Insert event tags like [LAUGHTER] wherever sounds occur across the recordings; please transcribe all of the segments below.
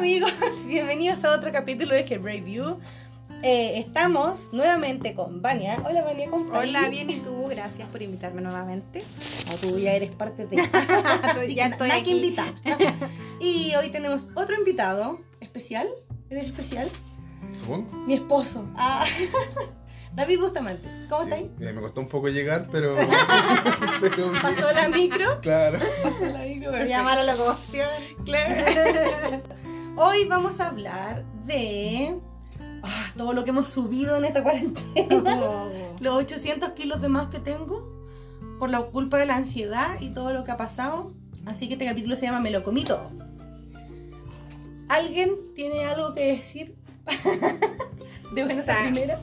amigos, [LAUGHS] bienvenidos a otro capítulo de Hair Review. Eh, estamos nuevamente con Vania. Hola Vania, ¿cómo estás? Hola, bien y tú, gracias por invitarme nuevamente. No, tú ya eres parte de... [LAUGHS] Así ya que estoy que aquí. invitar. [LAUGHS] y hoy tenemos otro invitado especial. ¿Eres especial? Supongo. Mi esposo. Ah. David Bustamante. ¿Cómo Sí, estás? eh, me costó un poco llegar, pero. pero ¿Pasó la micro? Claro. Pasó la micro, llamar a la locomoción. Claro. Hoy vamos a hablar de ah, todo lo que hemos subido en esta cuarentena. [LAUGHS] Los 800 kilos de más que tengo por la culpa de la ansiedad y todo lo que ha pasado. Así que este capítulo se llama Me lo comí todo. ¿Alguien tiene algo que decir? [LAUGHS] de buenas O sea, primeras.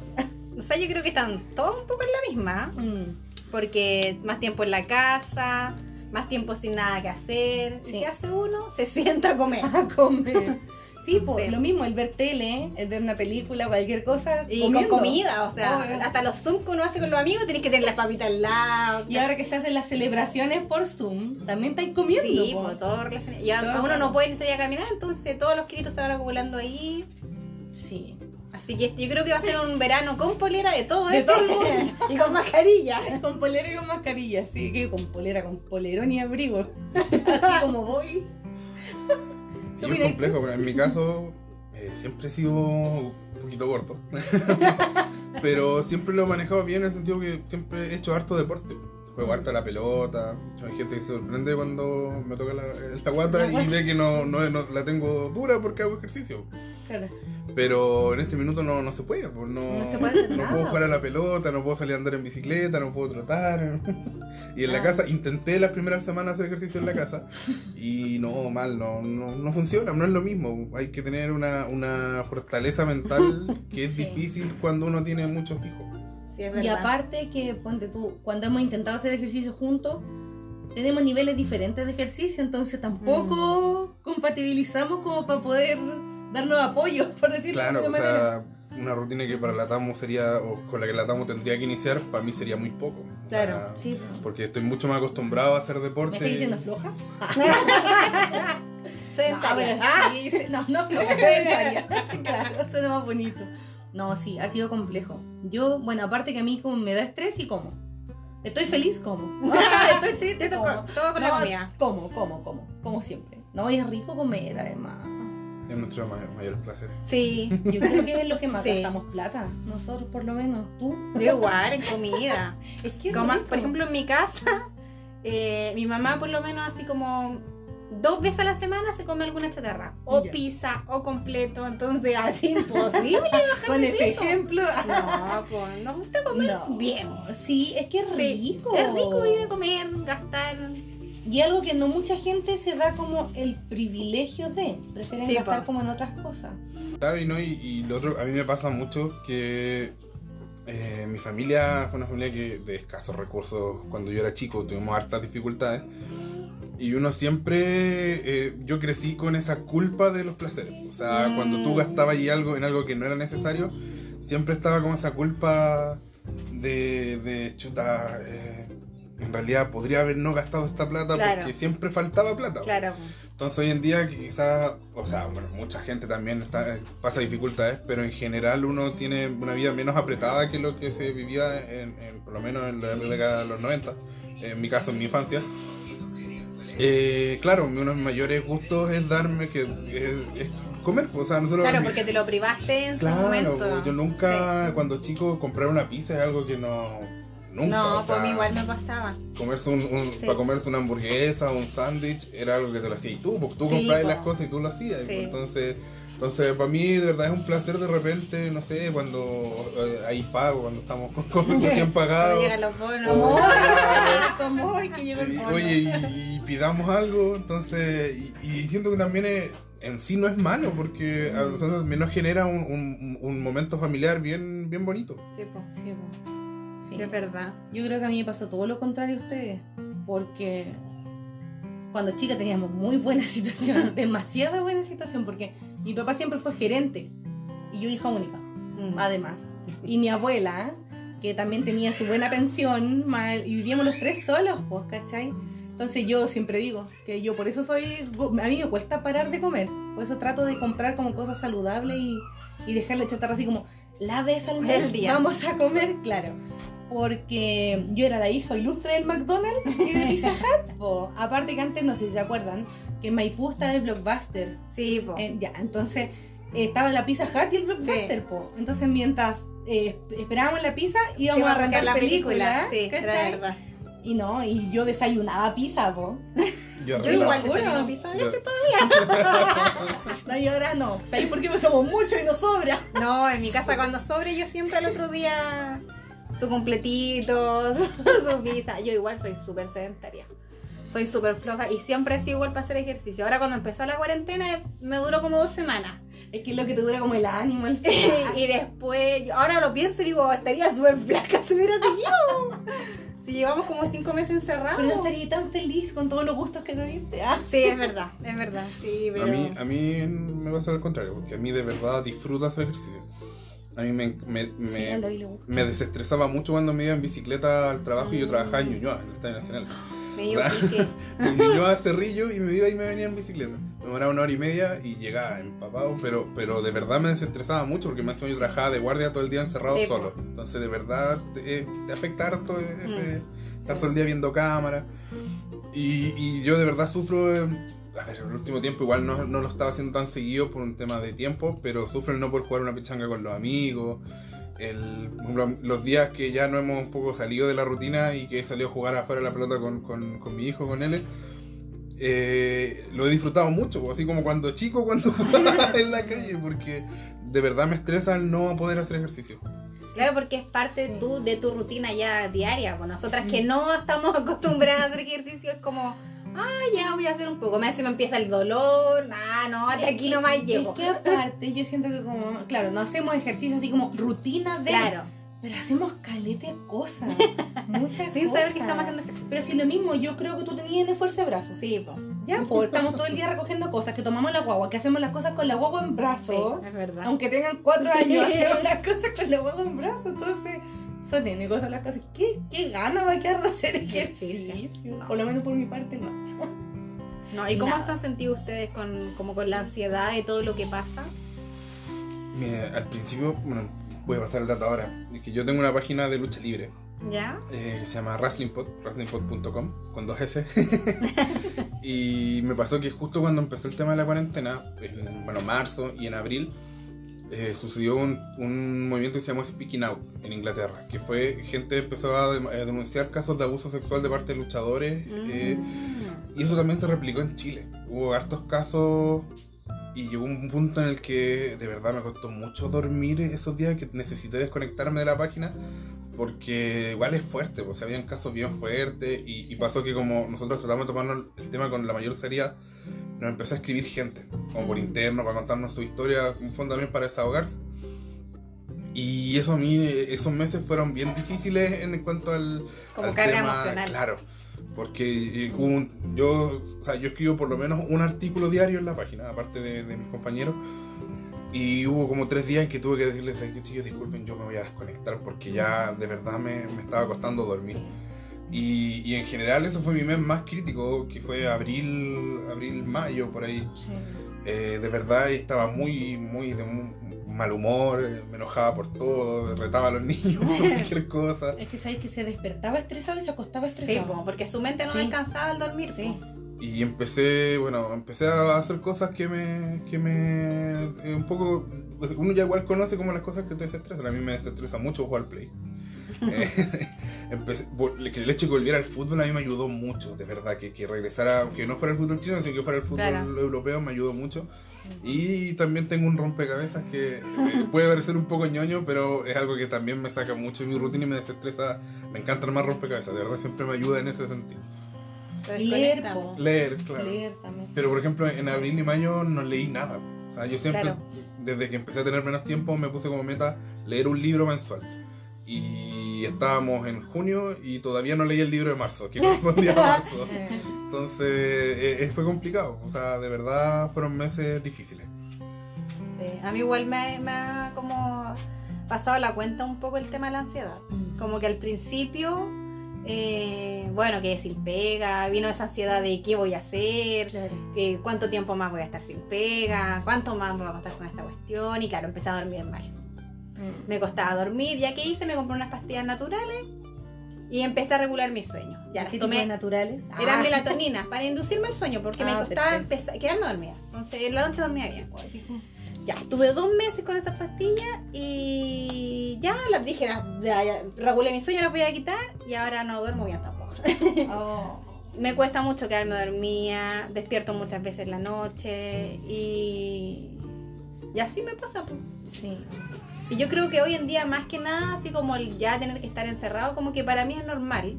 O sea, yo creo que están todos un poco en la misma, Mm, porque más tiempo en la casa, más tiempo sin nada que hacer. Sí. ¿Y qué hace uno? Se sienta a comer. [LAUGHS] A comer. Sí, pues Sí. lo mismo, el ver tele, el ver una película, cualquier cosa. Y comiendo. con comida, o sea, hasta los Zoom que uno hace con los amigos, tienes que tener las papitas al lado. Y ahora que se hacen las celebraciones por Zoom, también estáis comiendo. Sí, po. por todo relacionado. Y Todo. uno no puede ni salir a caminar, entonces todos los kilitos se van acumulando ahí. Sí. Así que yo creo que va a ser un verano con polera de todo, De ¿eh? todo el mundo. [LAUGHS] y con mascarilla. [LAUGHS] Con polera y con mascarilla, sí, que con polera, con polerón y abrigo. [LAUGHS] Así como voy. Sí, ¿Qué es complejo, pero en mi caso eh, siempre he sido un poquito gordo. pero siempre lo he manejado bien en el sentido que siempre he hecho harto deporte. Juego harto a la pelota. Hay gente que se sorprende cuando me toca la, La guata. y ve que no, no, no la tengo dura porque hago ejercicio. Claro. Pero en este minuto no, no se puede, no, No se puede no puedo jugar a la pelota, no puedo salir a andar en bicicleta, no puedo trotar. [LAUGHS] Y en la Ah. casa intenté las primeras semanas hacer ejercicio en la casa y no, mal, no, no, no funciona, no es lo mismo. Hay que tener una, una fortaleza mental que es Sí. difícil cuando uno tiene muchos hijos. Sí, es Y aparte que, ponte tú, cuando hemos intentado hacer ejercicio juntos, tenemos niveles diferentes de ejercicio, entonces tampoco Mm. compatibilizamos como para poder darnos apoyo, [LAUGHS] por decirlo Claro, de o alguna manera. sea, una rutina que para la Tamo sería, o con la que la Tamo tendría que iniciar, para mí sería muy poco. O sea, Claro, Sí, Porque estoy mucho más acostumbrado a hacer ¿me deporte. estás diciendo floja? [LAUGHS] [LAUGHS] Sedentaria. No, sí, no, no floja, sedentaria. claro, suena más bonito. No, sí, ha sido complejo. Yo, bueno, aparte que a mí como me da estrés y como. Estoy feliz, como. [LAUGHS] [LAUGHS] Estoy triste, como. todo con la comida. Como, como, como, como siempre. No, y es rico comer además. Es nuestro mayor, mayor placer. Sí, [LAUGHS] Yo creo que es lo que más Sí. gastamos plata. Nosotros por lo menos. Tú. yo igual en comida. Es que es Como, rico. por ejemplo, en mi casa, eh, mi mamá por lo menos así como dos veces a la semana se come alguna chatarra. O Ya. pizza, o completo. Entonces, [LAUGHS] así imposible. Con de ese ejemplo. No, pues nos gusta comer No. bien. Sí, es que es Sí, rico. Es rico ir a comer, gastar. Y algo que no mucha gente se da como el privilegio de. Prefieren Sí, gastar po. como en otras cosas. Claro, y, no, y, y lo otro, a mí me pasa mucho que eh, mi familia fue una familia que de escasos recursos cuando yo era chico, tuvimos hartas dificultades. Y uno siempre, eh, yo crecí con esa culpa de los placeres. O sea, Mm. cuando tú gastabas ahí algo en algo que no era necesario, siempre estaba con esa culpa de, de chuta, eh, en realidad podría haber no gastado esta plata Claro. porque siempre faltaba plata. Claro. Entonces hoy en día que quizás, o sea, bueno, mucha gente también está, eh, pasa dificultades, pero en general uno tiene una vida menos apretada que lo que se vivía en, en- por lo menos en la década de los 90, en mi caso, en mi infancia. Eh, claro, uno de mis mayores gustos es darme que es, es comer, pues, o sea, nosotros Claro, porque te lo privaste en su Claro, momento. pues, yo nunca, cuando chico, comprar una pizza es algo que no, nunca, No, o sea, pues a mí igual me pasaba. Comerse un, un- Sí. Para comerse una hamburguesa, un sándwich, era algo que te lo hacías tú, porque tú Sí, comprabas po. las cosas y tú lo hacías. Sí. Entonces, entonces, para mí de verdad es un placer de repente, no sé, cuando eh, hay pago, cuando estamos con, con [LAUGHS] recién Cuando pagados. llegan los bonos. o- hoy [LAUGHS] que el bono. Oye, y, y pidamos algo, entonces, y, y siento que también es- en sí no es malo, porque a nosotros también nos genera un, un- un momento familiar bien, bien bonito. Sí, pues. Sí. Sí. Sí, es verdad. Yo creo que a mí me pasó todo lo contrario a ustedes, porque cuando chica teníamos muy buena [LAUGHS] situación, demasiada buena situación, porque mi papá siempre fue gerente y yo hija única, Mm. además. Y mi abuela, que también tenía su buena pensión, mal- y vivíamos los tres solos, pues, ¿cachai? Entonces yo siempre digo que yo por eso soy, a mí me cuesta parar de comer, por eso trato de comprar como cosas saludables y, y dejarle chatarra así como la vez al mes día. vamos a comer, claro. Porque yo era la hija ilustre del McDonald's y de Pizza Hut. Aparte que antes, no sé si se acuerdan, que en Maipú estaba el Blockbuster. Sí, po. Eh, ya, entonces eh, estaba la Pizza Hut y el Blockbuster, po. Entonces mientras eh, esperábamos la pizza íbamos Iba a arrancar la película. Sí, era ¿cachai? verdad. Y no, y yo desayunaba pizza, po. Yo arreglaba. igual desayuno pizza a Yo- veces todavía. [LAUGHS] No, y ahora no. ¿Sabéis por qué? Porque somos muchos y nos sobra. No, en mi casa cuando sobre yo siempre al otro día su completito, [LAUGHS] su, su pizza. Yo igual soy súper sedentaria. Soy súper floja y siempre he sido igual para hacer ejercicio. Ahora cuando empezó la cuarentena me duró como dos semanas. Es que es lo que te dura como el ánimo. el- [LAUGHS] y después, ahora lo pienso y digo, estaría súper flaca si hubiera seguido. Si llevamos como cinco meses encerrados. Pero no estaría tan feliz con todos los gustos que te diste. Ah, Sí, es verdad, es verdad, sí, pero... A mí, a mí me pasa al contrario, porque a mí de verdad disfruto hacer ejercicio. A mí me, me, me, sí, desestresaba mucho cuando me iba en bicicleta al trabajo y yo trabajaba en Ñuñoa, en el Estadio Nacional. Me dio O [LAUGHS] sea, pique. A Cerrillo y me iba y me venía en bicicleta. Me demoraba una hora y media y llegaba empapado, pero, pero de verdad me desestresaba mucho porque me hacía yo trabajaba de guardia todo el día encerrado Sí, solo. Entonces de verdad te, te afecta harto ese, estar todo el día viendo cámara. Y, y yo de verdad sufro, eh, a ver, en el último tiempo igual no, no lo estaba haciendo tan seguido por un tema de tiempo, pero sufro el no poder jugar una pichanga con los amigos. El, por ejemplo, los días que ya no hemos un poco salido de la rutina y que he salido a jugar afuera la pelota con, con, con mi hijo, con él, eh, lo he disfrutado mucho, así como cuando chico, cuando [LAUGHS] jugaba en la calle, porque de verdad me estresa el no poder hacer ejercicio. Claro, porque es parte Sí. tú, de tu rutina ya diaria. Pues nosotras que Mm. no estamos [LAUGHS] acostumbradas a hacer ejercicio, es como, ah, ya voy a hacer un poco. Me hace me empieza el dolor, ah, no, hasta aquí nomás llego. Es que aparte, yo siento que como claro, no hacemos ejercicio así como rutina de. Claro, Pero hacemos calete de cosas. [LAUGHS] Muchas sin saber que cosas. estamos haciendo ejercicio. Pero si lo mismo, yo creo que tú tenías en fuerza de brazos. Sí, pues. Ya, [LAUGHS] pues estamos todo el día recogiendo cosas, que tomamos la guagua, que hacemos las cosas con la guagua en Sí, brazo. es verdad. Aunque tengan cuatro Sí. años, hacemos las cosas con la guagua en brazo. Entonces, son N cosas las cosas. ¿Qué, qué gana va a quedar de hacer ejercicio? Ejercicio. Por lo menos por mi parte, no. No, ¿Y cómo Nada. se han sentido ustedes con, como con la ansiedad de todo lo que pasa? Mira, al principio, bueno, voy a pasar el dato ahora, es que yo tengo una página de lucha libre ¿Ya? eh, que se llama wrestlingpod, wrestlingpod.com, con dos S. [LAUGHS] y me pasó que justo cuando empezó el tema de la cuarentena, en bueno, marzo y en abril, eh, sucedió un, un movimiento que se llamó Speaking Out en Inglaterra, que fue gente empezó a, de- a denunciar casos de abuso sexual de parte de luchadores. eh, Mm. y eso también se replicó en Chile. Hubo hartos casos y llegó un punto en el que de verdad me costó mucho dormir esos días que necesité desconectarme de la página porque igual es fuerte, pues habían casos bien fuertes y, y pasó que como nosotros tratamos de tomarnos el tema con la mayor seriedad, nos empezó a escribir gente, como por interno, para contarnos su historia, un fondo también para desahogarse. Y eso a mí, esos meses fueron bien difíciles en cuanto al, Como al carga tema, emocional. Claro, porque eh, un- yo, o sea, yo escribo por lo menos un artículo diario en la página, aparte de, de mis compañeros. Y hubo como tres días en que tuve que decirles, "Ay, que chicos, disculpen, yo me voy a desconectar porque ya de verdad me, me estaba costando dormir. Y, y en general eso fue mi mes más crítico, que fue abril, abril, mayo, por ahí. Eh, de verdad estaba muy, muy de un mal humor, me enojaba por todo, retaba a los [LAUGHS] niños por [LAUGHS] cualquier cosa. Es que sabes que se despertaba estresado y se acostaba Sí, estresado. po, porque su mente no Sí. descansaba al dormir. Sí. po. Y empecé, bueno, empecé a hacer cosas que me, que me, eh, un poco, uno ya igual conoce como las cosas que te desestresan. A mí me desestresa mucho jugar play. [LAUGHS] Eh, [LAUGHS] empecé- que el hecho de que volviera al fútbol a mí me ayudó mucho, de verdad, que, que regresara, aunque no fuera el fútbol chino, sino que fuera el fútbol Claro. europeo, me ayudó mucho. Y también tengo un rompecabezas que eh, [LAUGHS] puede parecer un poco ñoño, pero es algo que también me saca mucho de mi rutina y me desestresa. Me encanta armar rompecabezas, de verdad siempre me ayuda en ese sentido. Leer. Leer, claro. Leer también. Pero por ejemplo, en abril y mayo no leí nada. O sea, yo siempre, Claro. desde que empecé a tener menos tiempo, me puse como meta leer un libro mensual. Y estábamos en junio y todavía no leí el libro de marzo, que [LAUGHS] correspondía a marzo. Entonces, eh, eh, fue complicado. O sea, de verdad fueron meses difíciles. Sí, a mí igual me, me ha como pasado la cuenta un poco el tema de la ansiedad. mm. Como que al principio, eh, bueno, quedé sin pega, vino esa ansiedad de qué voy a hacer, Claro. eh, cuánto tiempo más voy a estar sin pega, cuánto más me voy a contar con esta cuestión. Y claro, empecé a dormir mal. Mm. Me costaba dormir, ya que hice, me compré unas pastillas naturales y empecé a regular mi sueño. Ya las ¿Qué tipo de tomé. naturales? Eran Ah. melatoninas para inducirme el sueño porque me Ah, costaba quedarme dormida. Entonces en la noche dormía bien. Ya, estuve dos meses con esas pastillas y ya las dije, las- ya, ya, regulé mi sueño, las voy a quitar y ahora no duermo bien tampoco. [LAUGHS] Oh. Me cuesta mucho quedarme dormida, despierto muchas veces en la noche y, y así me pasa. pues. Sí. Y yo creo que hoy en día más que nada, así como el ya tener que estar encerrado, como que para mí es normal.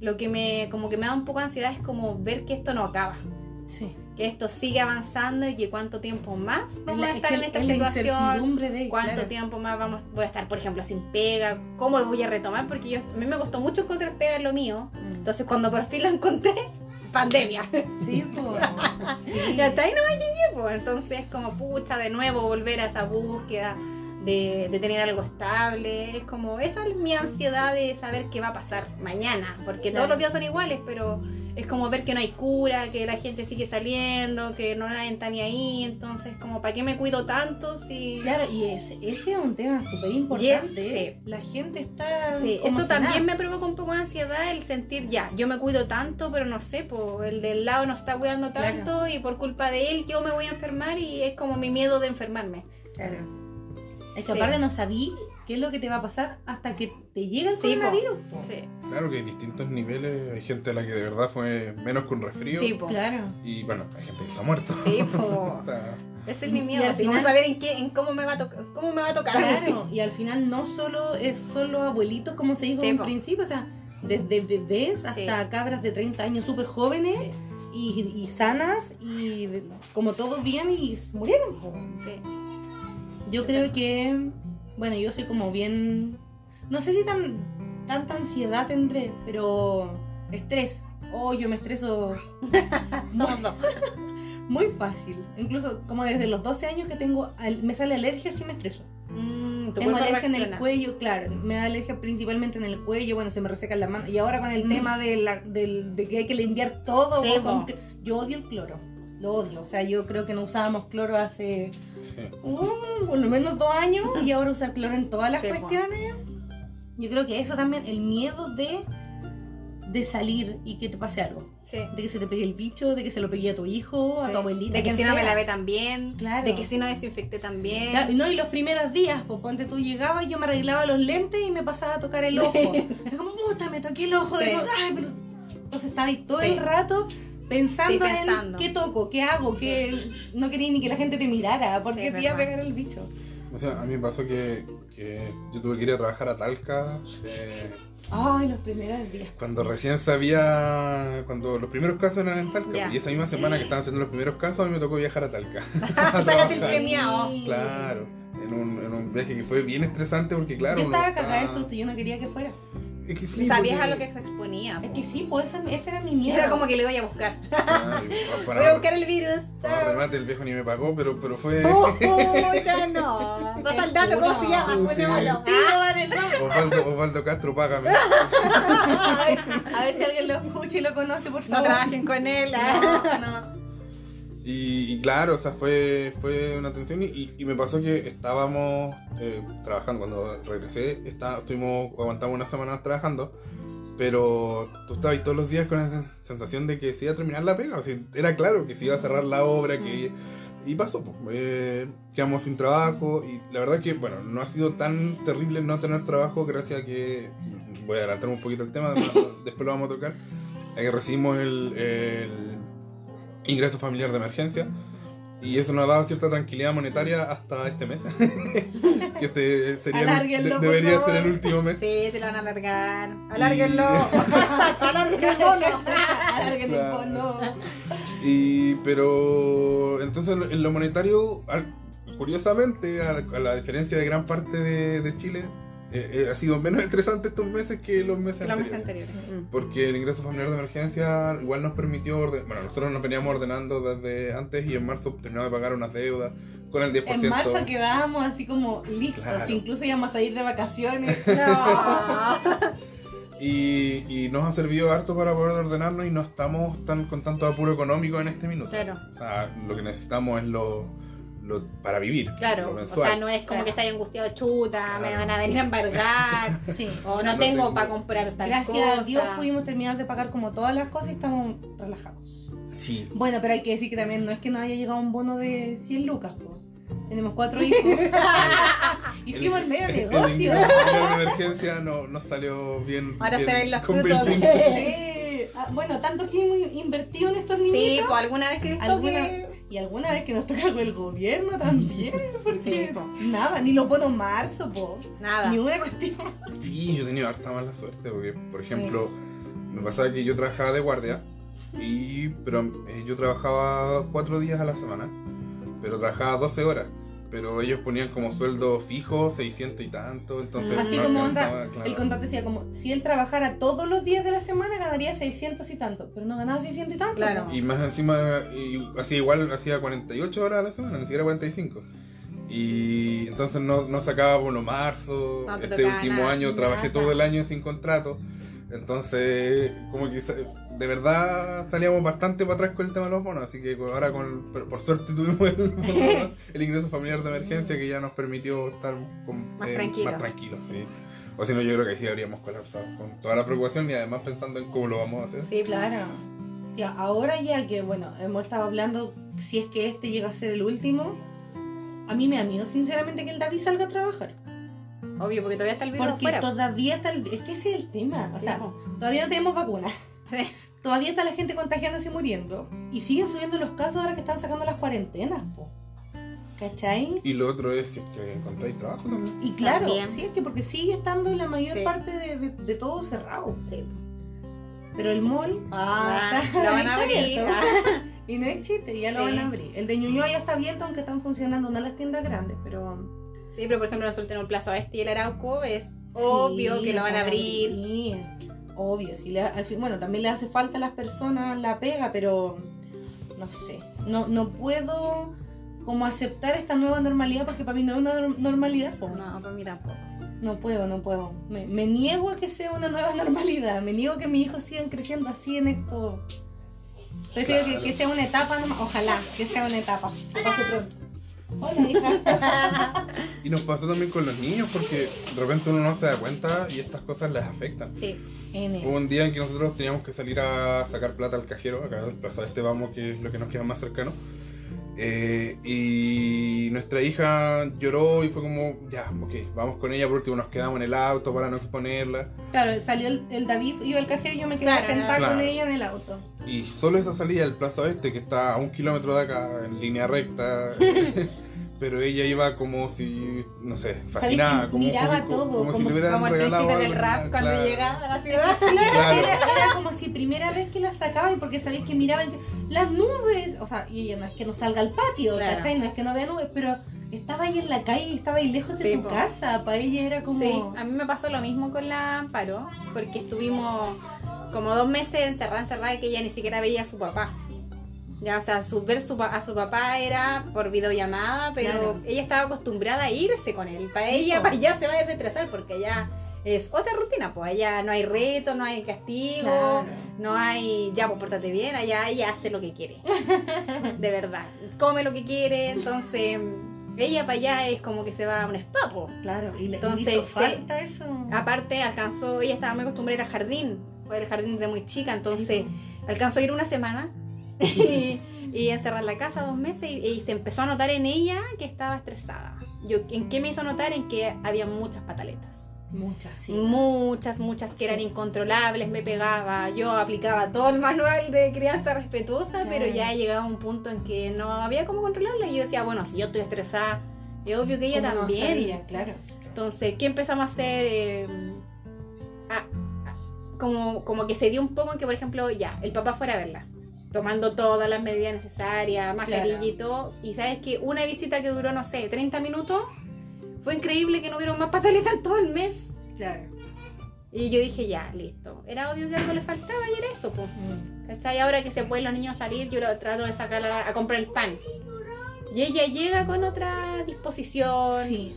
Lo que me, como que me da un poco de ansiedad es como ver que esto no acaba. Sí. Que esto sigue avanzando y que cuánto tiempo más vamos a Es estar en esta es situación. de ¿Cuánto claro. tiempo más vamos, voy a estar, por ejemplo, sin pega? ¿Cómo lo voy a retomar? Porque yo, a mí me costó mucho encontrar pega en lo mío. Mm. Entonces, cuando por fin lo encontré, [LAUGHS] pandemia. Sí, pues. Sí. Y hasta ahí no me llegué, pues. Entonces, como pucha, de nuevo volver a esa búsqueda de, de tener algo estable. Es como, esa es mi ansiedad de saber qué va a pasar mañana. Porque Claro. todos los días son iguales, pero es como ver que no hay cura, que la gente sigue saliendo, que no nadie está ni ahí. Entonces, como, ¿para qué me cuido tanto si. Claro, y ese, ese es un tema súper importante. sí. La gente está. Sí, eso si nada. también me provoca un poco de ansiedad el sentir ya, yo me cuido tanto, pero no sé, pues el del lado no se está cuidando Claro. tanto y por culpa de él yo me voy a enfermar y es como mi miedo de enfermarme. Claro. Es que Sí. aparte no sabí qué es lo que te va a pasar hasta que te llega el Sí, coronavirus. po. Sí, Claro que hay distintos niveles. Hay gente a la que de verdad fue menos que un resfrío. sí, po. Claro. Y bueno, hay gente que se ha muerto. Sí, po. [LAUGHS] o sea, Ese es mi Y miedo, al final- saber en qué, en cómo me va a tocar, cómo me va a tocar. Claro, y al final no solo es solo abuelitos, como se dijo Sí, en un po. principio, o sea, desde bebés hasta cabras de 30 años súper jóvenes Sí, y, y sanas y como todo bien y murieron. sí. Yo creo que, bueno, yo soy como bien, no sé si tan tanta ansiedad tendré, pero estrés. Oh, yo me estreso [LAUGHS] Somos dos. [LAUGHS] muy fácil. Incluso como desde los 12 años que tengo, al- me sale alergia si me estreso. Mm, Tengo alergia en el cuello, claro, me da alergia principalmente en el cuello, bueno, se me resecan las manos. Y ahora con el Mm. tema de, la, del- de que hay que limpiar todo, Sí, yo odio el cloro, lo odio. O sea, yo creo que no usábamos cloro hace sí. uh, por lo menos dos años y ahora usar cloro en todas las Sí, cuestiones. Yo creo que eso también, el miedo de, de salir y que te pase algo. Sí. De que se te pegue el bicho, de que se lo pegue a tu hijo, a tu abuelita. De que si no me sea. lavé también. Claro. De que si no desinfecté también. Claro, y no, y los primeros días, pues ponte tú llegabas y yo me arreglaba los lentes y me pasaba a tocar el ojo. [LAUGHS] Es como, puta, me toqué el ojo de. Ay, pero... Entonces estaba ahí todo Sí. el rato pensando, Sí, pensando. en qué toco, qué hago, qué no quería ni que la gente te mirara porque Sí, te iba a pegar el bicho. O sea, a mí me pasó que, que yo tuve que ir a trabajar a Talca. eh, Ay, los primeros días. Cuando recién sabía, cuando los primeros casos eran en Talca, y esa misma semana que estaban haciendo los primeros casos, a mí me tocó viajar a Talca. [LAUGHS] [LAUGHS] Sácate el premiado. Claro, en un, en un viaje que fue bien estresante porque claro, yo estaba está- cagada de susto, yo no quería que fuera. Es que sí, Sabías porque- a lo que se exponía. Es que sí, pues ese, ese era mi miedo. Era como que le voy a buscar. [LAUGHS] Para- Voy a buscar el virus. para remate el viejo ni me pagó, pero, pero fue... Oh, [LAUGHS] ya no. Pasa el dato, ¿cómo se llama? Sí. Nombre. Osvaldo, Osvaldo Castro, págame. [LAUGHS] A ver, a ver si alguien lo escucha y lo conoce, por No favor. trabajen con él. ¿eh? No, no. Y, y claro, o sea, fue, fue una tensión y, me pasó que estábamos eh, trabajando, cuando regresé, está, estuvimos, aguantamos una semana trabajando, pero tú estabas todos los días con esa sen- sensación de que se iba a terminar la pega, o sea, era claro que se iba a cerrar la obra, que... Y pasó, pues, eh, quedamos sin trabajo y la verdad que, bueno, no ha sido tan terrible no tener trabajo gracias a que, voy a adelantar un poquito el tema, [LAUGHS] después lo vamos a tocar, a que recibimos el, el ingreso familiar de emergencia y eso nos ha dado cierta tranquilidad monetaria hasta este mes, [LAUGHS] que este sería el- Alárguenlo, por debería ser el último mes. Sí, se lo van a alargar. Alárguenlo. [LAUGHS] [LAUGHS] Alárguenlo. Alarguen el Claro. fondo. Y, pero entonces en lo monetario, curiosamente, a, a la diferencia de gran parte de, de Chile, eh, eh, ha sido menos estresante estos meses que los meses Los meses anteriores. anteriores. Mm. Porque el ingreso familiar de emergencia igual nos permitió, orden- bueno, nosotros nos veníamos ordenando desde antes y en marzo terminamos de pagar unas deudas con el 10%. En marzo quedábamos así como listos, Claro. incluso íbamos a ir de vacaciones. [LAUGHS] Y, y nos ha servido harto para poder ordenarnos y no estamos tan con tanto apuro económico en este minuto. Claro. O sea, lo que necesitamos es lo, lo para vivir. Claro, lo o sea, no es como Claro. que estáis angustiado, chuta, me van a venir a embargar, [LAUGHS] Sí. o no No tengo tengo. para comprar tal Gracias cosa. a Dios pudimos terminar de pagar como todas las cosas y estamos relajados. Sí. Bueno, pero hay que decir que también no es que nos haya llegado un bono de 100 lucas, po. Tenemos cuatro [LAUGHS] hijos. [LAUGHS] Hicimos el medio El negocio. de emergencia no, no salió bien. Ahora se ven los frutos. Sí. Ah, Bueno, tanto que hemos invertido en estos niños. Sí, pues alguna vez que les ¿Alguna- toque. Y alguna vez que nos toca con el gobierno también. [LAUGHS] Porque Sí, po. nada, ni los bonos marzo, po. Nada. Ni una cuestión. Sí, yo he tenido harta mala suerte porque, por Sí. ejemplo, me pasaba que yo trabajaba de guardia, y, pero eh, yo trabajaba cuatro días a la semana, pero trabajaba 12 horas. Pero ellos ponían como sueldo fijo, 600 y tanto, entonces Así no como alcanzaba, onda, claro. el contrato decía como, si él trabajara todos los días de la semana ganaría 600 y tanto, pero no ganaba 600 y tanto. Claro. Y más encima, y hacía igual, hacía 48 horas a la semana, ni siquiera 45. Y entonces no, no sacaba bono marzo. No este último año trabajé nada. todo el año sin contrato. Entonces, como que de verdad salíamos bastante para atrás con el tema de los bonos. Así que ahora, con, pero por suerte, tuvimos el, [LAUGHS] el ingreso familiar de emergencia que ya nos permitió estar con- Más eh, tranquilo. más tranquilos. Sí. O si no, yo creo que ahí sí habríamos colapsado con toda la preocupación y además pensando en cómo lo vamos a hacer. Sí, Claro. Sí, ahora ya que, bueno, hemos estado hablando, si es que este llega a ser el último, a mí me da miedo sinceramente que el David salga a trabajar. Obvio, porque todavía está el virus Porque afuera. todavía está el... Es que ese es el tema. O Sí, sea, todavía no tenemos vacunas. Todavía está la gente contagiándose y muriendo. Y siguen subiendo los casos ahora que están sacando las cuarentenas, po. ¿Cachai? Y lo otro es si es que encontráis trabajo también. Y claro, También. sí, es que porque sigue estando la mayor Sí. parte de, de- de todo cerrado. Sí. Pero el mall, ah, Ah, [LAUGHS] lo van a abrir. ah. [LAUGHS] Y no es chiste, ya lo van a abrir. El de Ñuñoa ya está abierto, aunque están funcionando no las tiendas grandes, pero... Sí, pero por ejemplo nosotros tenemos el Plaza Oeste y el Arauco, es obvio Sí, que lo van a abrir. abrir. Obvio, sí, le- al fin- bueno, también le hace falta a las personas la pega, pero no sé, no, no puedo como aceptar esta nueva normalidad porque para mí no es una nor- normalidad. po. No, para mí tampoco. No puedo, no puedo. Me, me niego a que sea una nueva [LAUGHS] normalidad. Me niego a que mis hijos sigan creciendo así en esto. Prefiero que, Claro. que sea una etapa nomás. Ojalá que sea una etapa. Que pase pronto. Hola, hija. [LAUGHS] Y nos pasó también con los niños porque de repente uno no se da cuenta y estas cosas les afectan. Sí. Hubo un día en que nosotros teníamos que salir a sacar plata al cajero, acá en el Plaza Este vamos, que es lo que nos queda más cercano. Eh, y nuestra hija lloró y fue como, ya, ok, vamos con ella, por último nos quedamos en el auto para no exponerla. Claro, salió el, el David y el cajero y yo me quedé Claro, sentada claro. con ella en el auto. Y solo esa salida del Plaza Oeste, que está a un kilómetro de acá, en línea recta, [LAUGHS] pero ella iba como si, no sé, fascinada, como, miraba como- todo, como si como- le hubieran como el regalado príncipe del rap cuando claro. llega a la ciudad. [LAUGHS] Claro. Era, era como si primera vez que la sacaba y porque sabéis que miraba y decía, las nubes. O sea, y ella no es que no salga al patio, Claro. ¿cachai? No es que no vea nubes, pero estaba ahí en la calle, estaba ahí lejos de tu po. casa. Para ella era como. Sí, a mí me pasó lo mismo con la Amparo, porque estuvimos como dos meses encerrada, encerrada, y que ella ni siquiera veía a su papá. Ya, o sea, su, ver su, a su papá era por videollamada, pero Claro. ella estaba acostumbrada a irse con él. Para Sí, ella, para allá se va a desestresar, porque allá es otra rutina, pues allá no hay reto, no hay castigo, Claro. no hay, ya, pues pórtate bien, allá ella hace lo que quiere. [LAUGHS] De verdad, come lo que quiere, entonces ella para allá es como que se va a un spa, po. Claro, y le Entonces, hizo falta eso. Aparte, alcanzó, ella estaba muy acostumbrada al jardín, fue el jardín de muy chica, entonces Sí, alcanzó a ir una semana y, [LAUGHS] y encerrar la casa dos meses y, y se empezó a notar en ella que estaba estresada. Yo, ¿En qué me hizo notar? En que había muchas pataletas. Muchas, sí. Muchas, muchas que eran Sí. incontrolables, me pegaba, yo aplicaba todo el manual de crianza respetuosa, Claro. pero ya llegaba un punto en que no había cómo controlarlo y yo decía, bueno, si yo estoy estresada, es obvio que ella ¿Cómo no también. estaría? claro. Entonces, ¿qué empezamos a hacer? Eh, a- a- como, como que se dio un poco en que, por ejemplo, ya, el papá fuera a verla, tomando todas las medidas necesarias, mascarilla y todo. Y sabes que una visita que duró, no sé, 30 minutos, fue increíble que no hubieron más pataletas en todo el mes. Claro. Y yo dije, ya, listo. Era obvio que algo le faltaba y era eso, pues. Mm. ¿Cachai? Ahora que se pueden los niños salir, yo lo trato de sacarla a comprar el pan. Y ella llega con otra disposición. Sí.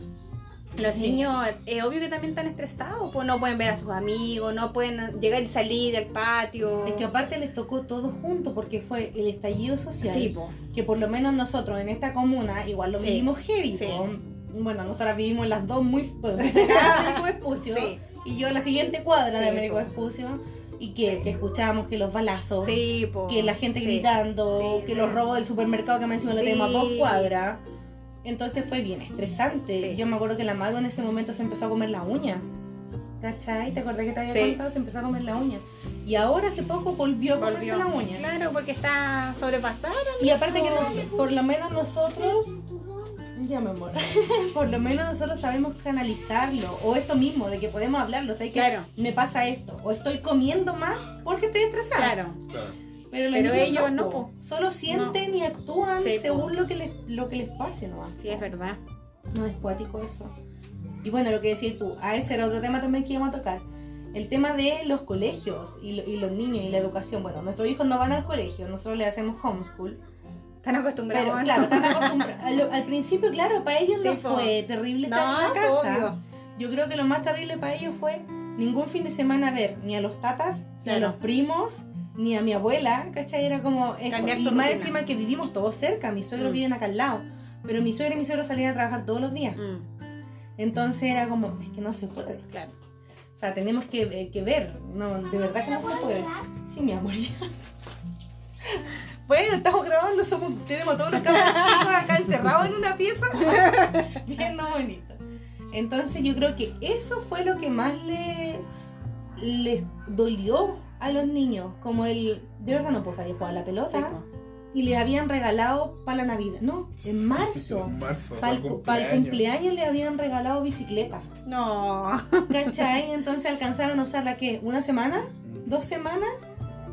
Los Sí. niños, es obvio que también están estresados, pues no pueden ver a sus amigos, no pueden llegar y salir al patio. Es que aparte les tocó todo junto porque fue el estallido social. sí, po. Que por lo menos nosotros en esta comuna igual lo Sí. vivimos heavy. Bueno, nosotras vivimos las dos muy... [LAUGHS] Pues, Américo Vespucio Sí. y yo en la siguiente cuadra de Américo. Vespucio. Y que, que escuchábamos que los balazos, que la gente gritando, que los robos del supermercado que más encima lo tenemos a dos cuadras. Entonces fue bien estresante. Sí. Yo me acuerdo que la madre en ese momento se empezó a comer la uña. ¿Cachai? ¿Te acordás que te había Sí. contado? Se empezó a comer la uña. Y ahora hace poco volvió a comerse Volvió. la uña. Claro, porque está sobrepasada. Y aparte que nos- por lo menos nosotros, ya me amor, [LAUGHS] por lo menos nosotros sabemos canalizarlo. O esto mismo, de que podemos hablarlo. O sea, que Claro. me pasa esto. O estoy comiendo más porque estoy estresada. Claro. Claro. Pero, Pero ellos no, po. Solo sienten y actúan Sí, po. según lo que les, lo que les pase, ¿no? Sí, es verdad. No es cuático eso. Y bueno, lo que decías tú, a ese era otro tema también que íbamos a tocar. El tema de los colegios y, lo- y los niños y la educación. Bueno, nuestros hijos no van al colegio, nosotros le hacemos homeschool. Están acostumbrados. Pero claro, están [LAUGHS] acostumbrados. Al, al principio, claro, para ellos Sí, no po. fue terrible No, estar en la casa. obvio. Yo creo que lo más terrible para ellos fue ningún fin de semana ver ni a los tatas, ni a Claro. los primos, ni a mi abuela, ¿cachai? Era como eso. Cambiar y más encima que vivimos todos cerca, mis suegros Mm. viven acá al lado. Pero mi suegra y mi suegro salían a trabajar todos los días. Mm, Entonces era como, es que no se puede. claro. O sea, tenemos que, eh, que ver. No, de verdad que no se puede. Sí, mi amor, ya. [LAUGHS] Bueno, estamos grabando, somos, tenemos todos los cabros [LAUGHS] chicos acá encerrados en una pieza, [LAUGHS] viendo bonito. Entonces yo creo que eso fue lo que más le les dolió a los niños, como el, de verdad no puedo salir a jugar a la Sí, pelota, po. y les habían regalado para la Navidad, no, en marzo, En marzo. para el, cu- para el cumpleaños le habían regalado bicicleta. No. ¿Cachai? Entonces alcanzaron a usarla, ¿qué? ¿Una semana? Mm. ¿Dos semanas?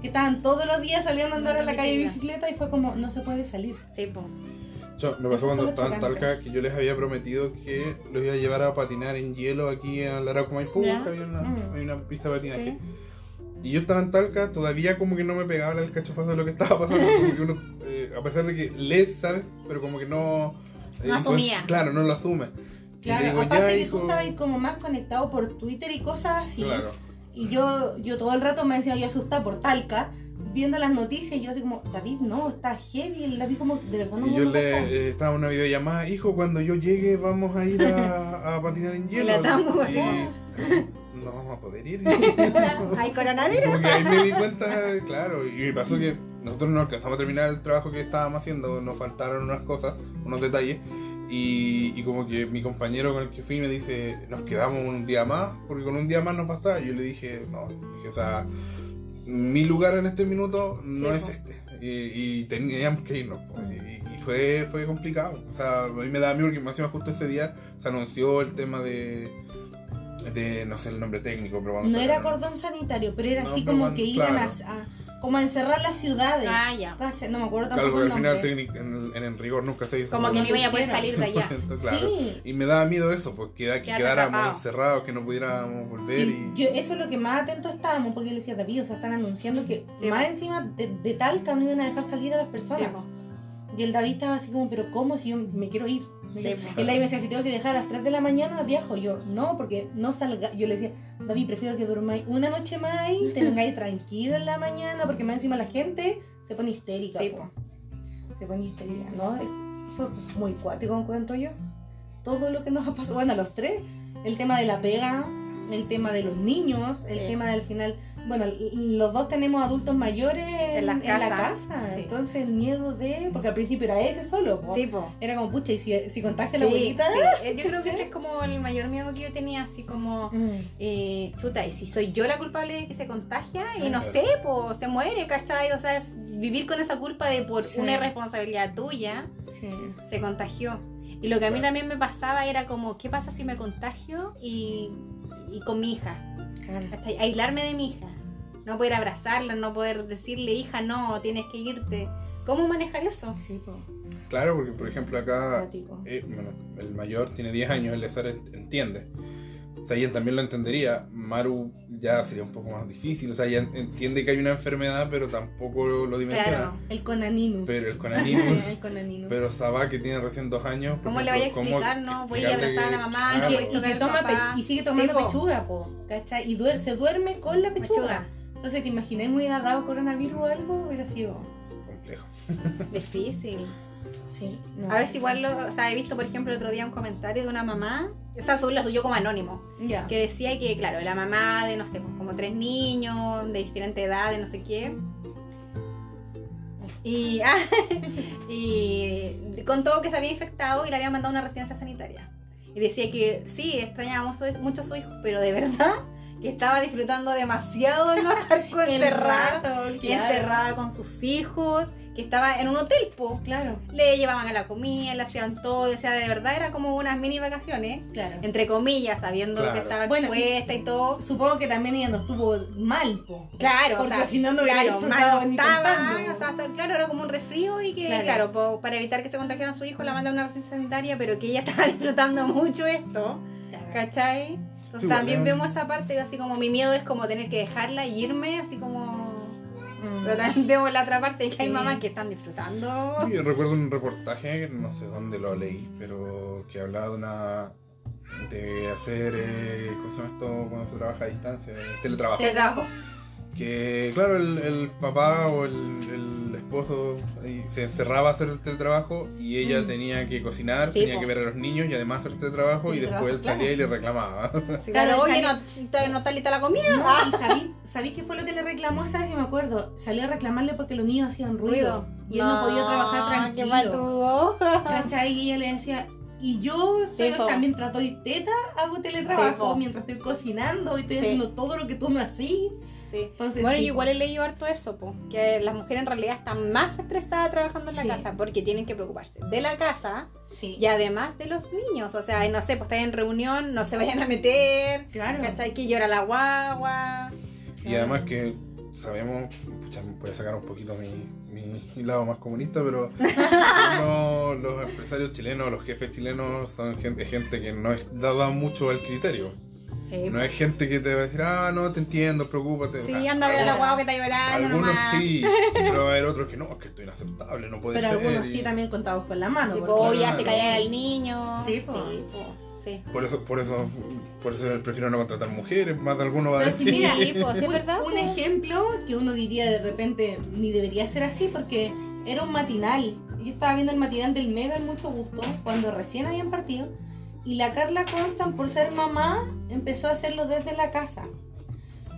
Que estaban todos los días saliendo a andar a la calle en Bicicleta. y fue como, no se puede salir. Sí, po. Yo- me pasó Eso cuando estaba en. Talca que yo les había prometido que los iba a llevar a patinar en hielo aquí en la Arauco Maipú, que había una, Mm. había una pista de patinaje. Sí. Y yo estaba en Talca, todavía como que no me pegaba el cachofazo de lo que estaba pasando. Como que uno, eh, a pesar de que lees, ¿sabes? Pero como que no. No asumía. claro, no lo asume. Claro, digo, aparte ya, que hijo. tú estabas ahí como más conectado por Twitter y cosas así. Claro. Y yo, yo todo el rato me decía, yo asustada por Talca, viendo las noticias, y yo así como, David, no, está heavy. El David como, de verdad no Y me yo le eh, estaba en una videollamada, hijo, cuando yo llegue vamos a ir a, a patinar en hielo. la estamos Y- no vamos a poder ir. [LAUGHS] Hay coronavirus. Como que ahí me di cuenta, claro, y me pasó que nosotros no alcanzamos a terminar el trabajo que estábamos haciendo, nos faltaron unas cosas, unos detalles, y, y como que mi compañero con el que fui me dice, nos quedamos un día más, porque con un día más nos bastaba, y yo le dije, no, dije, o sea, mi lugar en este minuto no Sí, es este, y, y teníamos que irnos, y, y fue, fue complicado, o sea, a mí me da miedo porque más encima justo ese día se anunció el tema de... De, no sé el nombre técnico, pero vamos No a era cordón sanitario, pero era No, así como que iban claro. a, a- como a encerrar las ciudades. Ah, ya. ¿Cachai? No me acuerdo Claro, tampoco porque al final en, el- en el rigor nunca se hizo. Como que no no iba a poder salir de allá. 100%, [LAUGHS] claro. Sí. Y me daba miedo eso, pues que, quedáramos atrapado. encerrados, que no pudiéramos volver Y y... yo, eso es lo que más atento estábamos, porque yo le decía, David, o sea, están anunciando que Sí, más po. encima de, de Talca no iban a dejar salir a las Sí, personas. po. y el David estaba así como, pero ¿cómo si yo me quiero ir? Sí, y él ahí me decía, si tengo que dejar a las 3 de la mañana, viajo. Yo, no, porque no salga. Yo le decía, David, prefiero que durmáis una noche más ahí, [LAUGHS] te vengáis tranquilo en la mañana, porque más encima la gente se pone histérica. Sí, po. Se pone histérica, ¿no? Fue muy cuático, encuentro yo. Todo lo que nos ha pasado, bueno, a los tres, el tema de la pega, el tema de los niños, el Sí. tema del final. Bueno, los dos tenemos adultos mayores En la casa, sí. entonces el miedo de. Porque al principio era ese solo, po. Sí, po. Era como, pucha, y si, si contagia la abuelita. sí. [LAUGHS] Eh, Yo creo que ese es como el mayor miedo que yo tenía, así como, Mm. eh, chuta, y si soy yo la culpable de que se contagia y no Claro. sé, pues se muere, ¿cachai? O sea, es vivir con esa culpa de por una irresponsabilidad tuya Sí. se contagió. Y lo que a mí también me pasaba era como, ¿qué pasa si me contagio y, y con mi hija? Claro. Aislarme de mi hija. No poder abrazarla, no poder decirle, hija, no, tienes que irte. ¿Cómo manejar eso? Sí, po. Claro, porque por ejemplo acá, eh, bueno, el mayor tiene 10 años, el César ent- entiende. O sea, ella también lo entendería. Maru ya sería un poco más difícil. O sea, ella entiende que hay una enfermedad, pero tampoco lo dimensiona. Claro, el conaninus. Pero el conaninus. [LAUGHS] el conaninus. pero Saba, que tiene recién dos años. ¿Cómo le vaya a explicar, no? Voy a abrazar a la mamá, que- y, voy que, que toma sigue tomando Sí, po. pechuga, po, ¿cachai? Y duer- se duerme con la pechuga. Pechuga. Entonces, ¿te imaginas me hubiera dado coronavirus o algo? Hubiera sido... Complejo. Difícil. Sí. no. A veces igual, lo, o sea, he visto, por ejemplo, el otro día un comentario de una mamá, esa sub- la subió como anónimo, Ya. que decía que, claro, la mamá de, no sé, pues como tres niños, de diferente edad, de no sé qué. Y, [LAUGHS] ah, y contó que se había infectado y le habían mandado a una residencia sanitaria. Y decía que sí, extrañaba mucho, mucho a su hijo, pero de verdad que estaba disfrutando demasiado de no estar [LAUGHS] encerrada, rato, claro. encerrada con sus hijos, que estaba en un hotel, po. Claro, Le llevaban a la comida, le hacían todo, o sea, de verdad era como unas mini vacaciones, claro. entre comillas, sabiendo Claro. que estaba Bueno, expuesta y todo. Supongo que también ella no estuvo mal, po. Claro, Porque o sea, si no, no hubiera claro, disfrutado mal estaba, contando. o sea, hasta- claro, era como un resfrío y que, Claro. claro, po- para evitar que se contagiaran a su hijo, la manda a una residencia sanitaria, pero que ella [LAUGHS] estaba disfrutando mucho esto, ¿cachai? Entonces Sí, también vemos esa parte, así como mi miedo es como tener que dejarla y irme, así como... Mm. Pero también vemos la otra parte de que hay mamás que están disfrutando. Yo recuerdo un reportaje, no sé dónde lo leí, pero que hablaba de una. de hacer. Eh, ¿Cómo se llama esto cuando se trabaja a distancia? Teletrabajo. Teletrabajo. Que, claro, el, el papá o el, el esposo se encerraba a hacer el teletrabajo y ella Mm. tenía que cocinar, Sí, tenía po. que ver a los niños y además hacer teletrabajo y después él salía claro. y le reclamaba. Sí, [LAUGHS] Claro, oye, no, no está lista la comida. No, Ah. [LAUGHS] sabí, sabí qué fue lo que le reclamó, ¿sabes? Yo me acuerdo. Salió a reclamarle porque los niños hacían ruido. Y él no, podía trabajar Qué tranquilo. patudo. [LAUGHS] ¿Cachai? Y ella le decía, y yo, Sí, o sea, mientras doy teta, hago teletrabajo, Sí, mientras estoy cocinando y estoy Sí. haciendo todo lo que tú me hacís. Sí. Entonces, Bueno, sí, yo igual he leído harto eso, po, que las mujeres en realidad están más estresadas trabajando en la Sí. casa porque tienen que preocuparse de la casa Sí, y además de los niños. O sea, no sé, pues están en reunión, no se vayan a meter, claro. ¿cachai? Que llora la guagua. Y además que sabemos, pucha, voy a sacar un poquito mi, mi lado más comunista, pero [LAUGHS] no, los empresarios chilenos, los jefes chilenos son gente, gente que no es dada mucho al criterio. Sí, No es gente que te va a decir, ah, no, te entiendo, preocúpate. O sí sea, anda a ver a la algunos- guagua que está llorando Algunos nomás. sí, [LAUGHS] pero va a haber otros que no, es que esto es inaceptable, no puede Pero ser. algunos y- sí también contados con la mano. Sí, porque- po, ya Claro. se callar al niño. Sí, po. Sí, po, sí. Por eso, por eso, por eso prefiero no contratar mujeres, más de alguno va a Pero si decir. mira, Sí, es un, verdad, un po. ejemplo que uno diría de repente ni debería ser así porque era un matinal. Yo estaba viendo el matinal del Mega en mucho gusto cuando recién habían partido y la Carla Constant por ser mamá empezó a hacerlo desde la casa.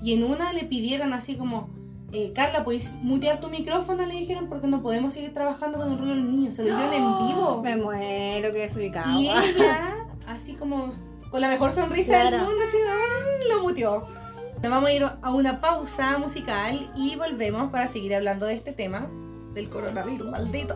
Y en una le pidieron así como, eh, Carla, ¿podéis mutear tu micrófono? Le dijeron porque no podemos seguir trabajando con el ruido del niño. Se lo dieron en vivo. Me muero que desubicado. Y ella, así como con la mejor sonrisa del mundo, así, ¡ah! lo muteó. Nos vamos a ir a una pausa musical y volvemos para seguir hablando de este tema del coronavirus, maldito.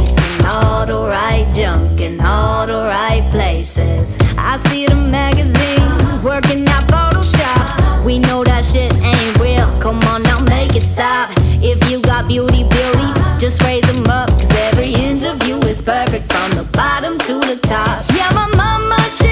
Right places. I see the magazines working out Photoshop. We know that shit ain't real. Come on now, make it stop. If you got beauty, beauty, just raise them up. Cause every inch of you is perfect from the bottom to the top. Yeah, my mama, she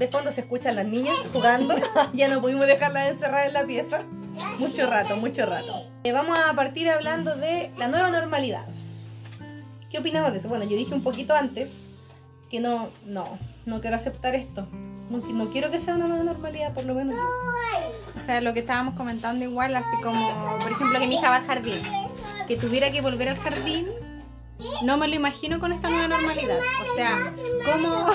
De fondo se escuchan las niñas jugando. [LAUGHS] ya no pudimos dejarlas encerradas en la pieza. Mucho rato, mucho rato. Eh, vamos a partir hablando de la nueva normalidad. ¿Qué opinamos de eso? Bueno, yo dije un poquito antes que no, no, no quiero aceptar esto. No, quiero que sea una nueva normalidad, por lo menos. O sea, lo que estábamos comentando igual, así como, por ejemplo, que mi hija va al jardín. Que tuviera que volver al jardín, no me lo imagino con esta nueva normalidad. O sea, ¿cómo,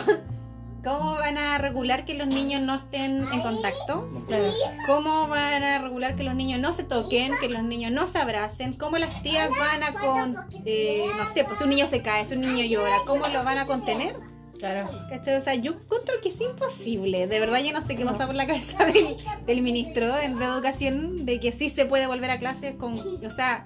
cómo van a regular que los niños no estén en contacto? Claro. ¿Cómo van a regular que los niños no se toquen, que los niños no se abracen? ¿Cómo las tías van a con, eh, no sé, pues si un niño se cae, si un niño llora, ¿cómo lo van a contener? Claro. ¿Cachai? O sea, yo encuentro que es imposible. De verdad, yo no sé qué pasa por la cabeza [LAUGHS] del, del ministro de, de Educación de que sí se puede volver a clases con. O sea,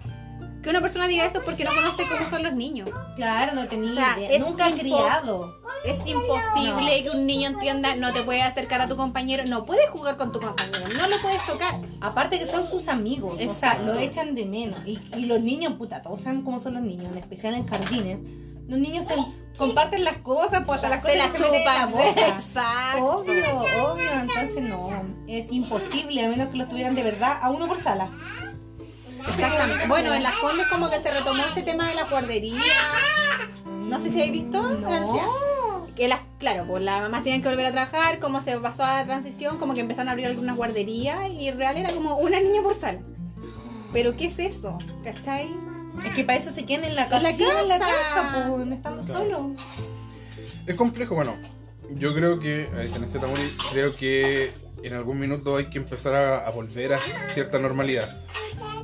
que una persona diga eso porque no conoce cómo son los niños. Claro, no tenía O sea, idea. Nunca impos- criado. Es imposible que un niño entienda, no te puedes acercar a tu compañero, no puedes jugar con tu compañero, no lo puedes tocar. Aparte que son sus amigos, o sea, Exacto. lo echan de menos. Y, y los niños, puta, todos saben cómo son los niños, en especial en jardines. Los niños se comparten las cosas, pues hasta las cosas Se las se en la chupan. boca. Exacto. Obvio, obvio, entonces no, es imposible, a menos que los tuvieran de verdad a uno por sala. Exactamente. Bueno, en las condes como que se retomó este tema de la guardería. No sé si habéis visto. No. que las, claro, pues las mamás tenían que volver a trabajar, como se pasó a la transición, como que empezaron a abrir algunas guarderías y en real era como una niña por sala. Pero ¿qué es eso? ¿Cachai? Es que para eso se quedan en la casa, En la en la casa. casa, pues, estando Claro. solos. Es complejo, bueno. Yo creo que, a diferencia de Tamuri, creo que en algún minuto hay que empezar a, a volver a cierta normalidad.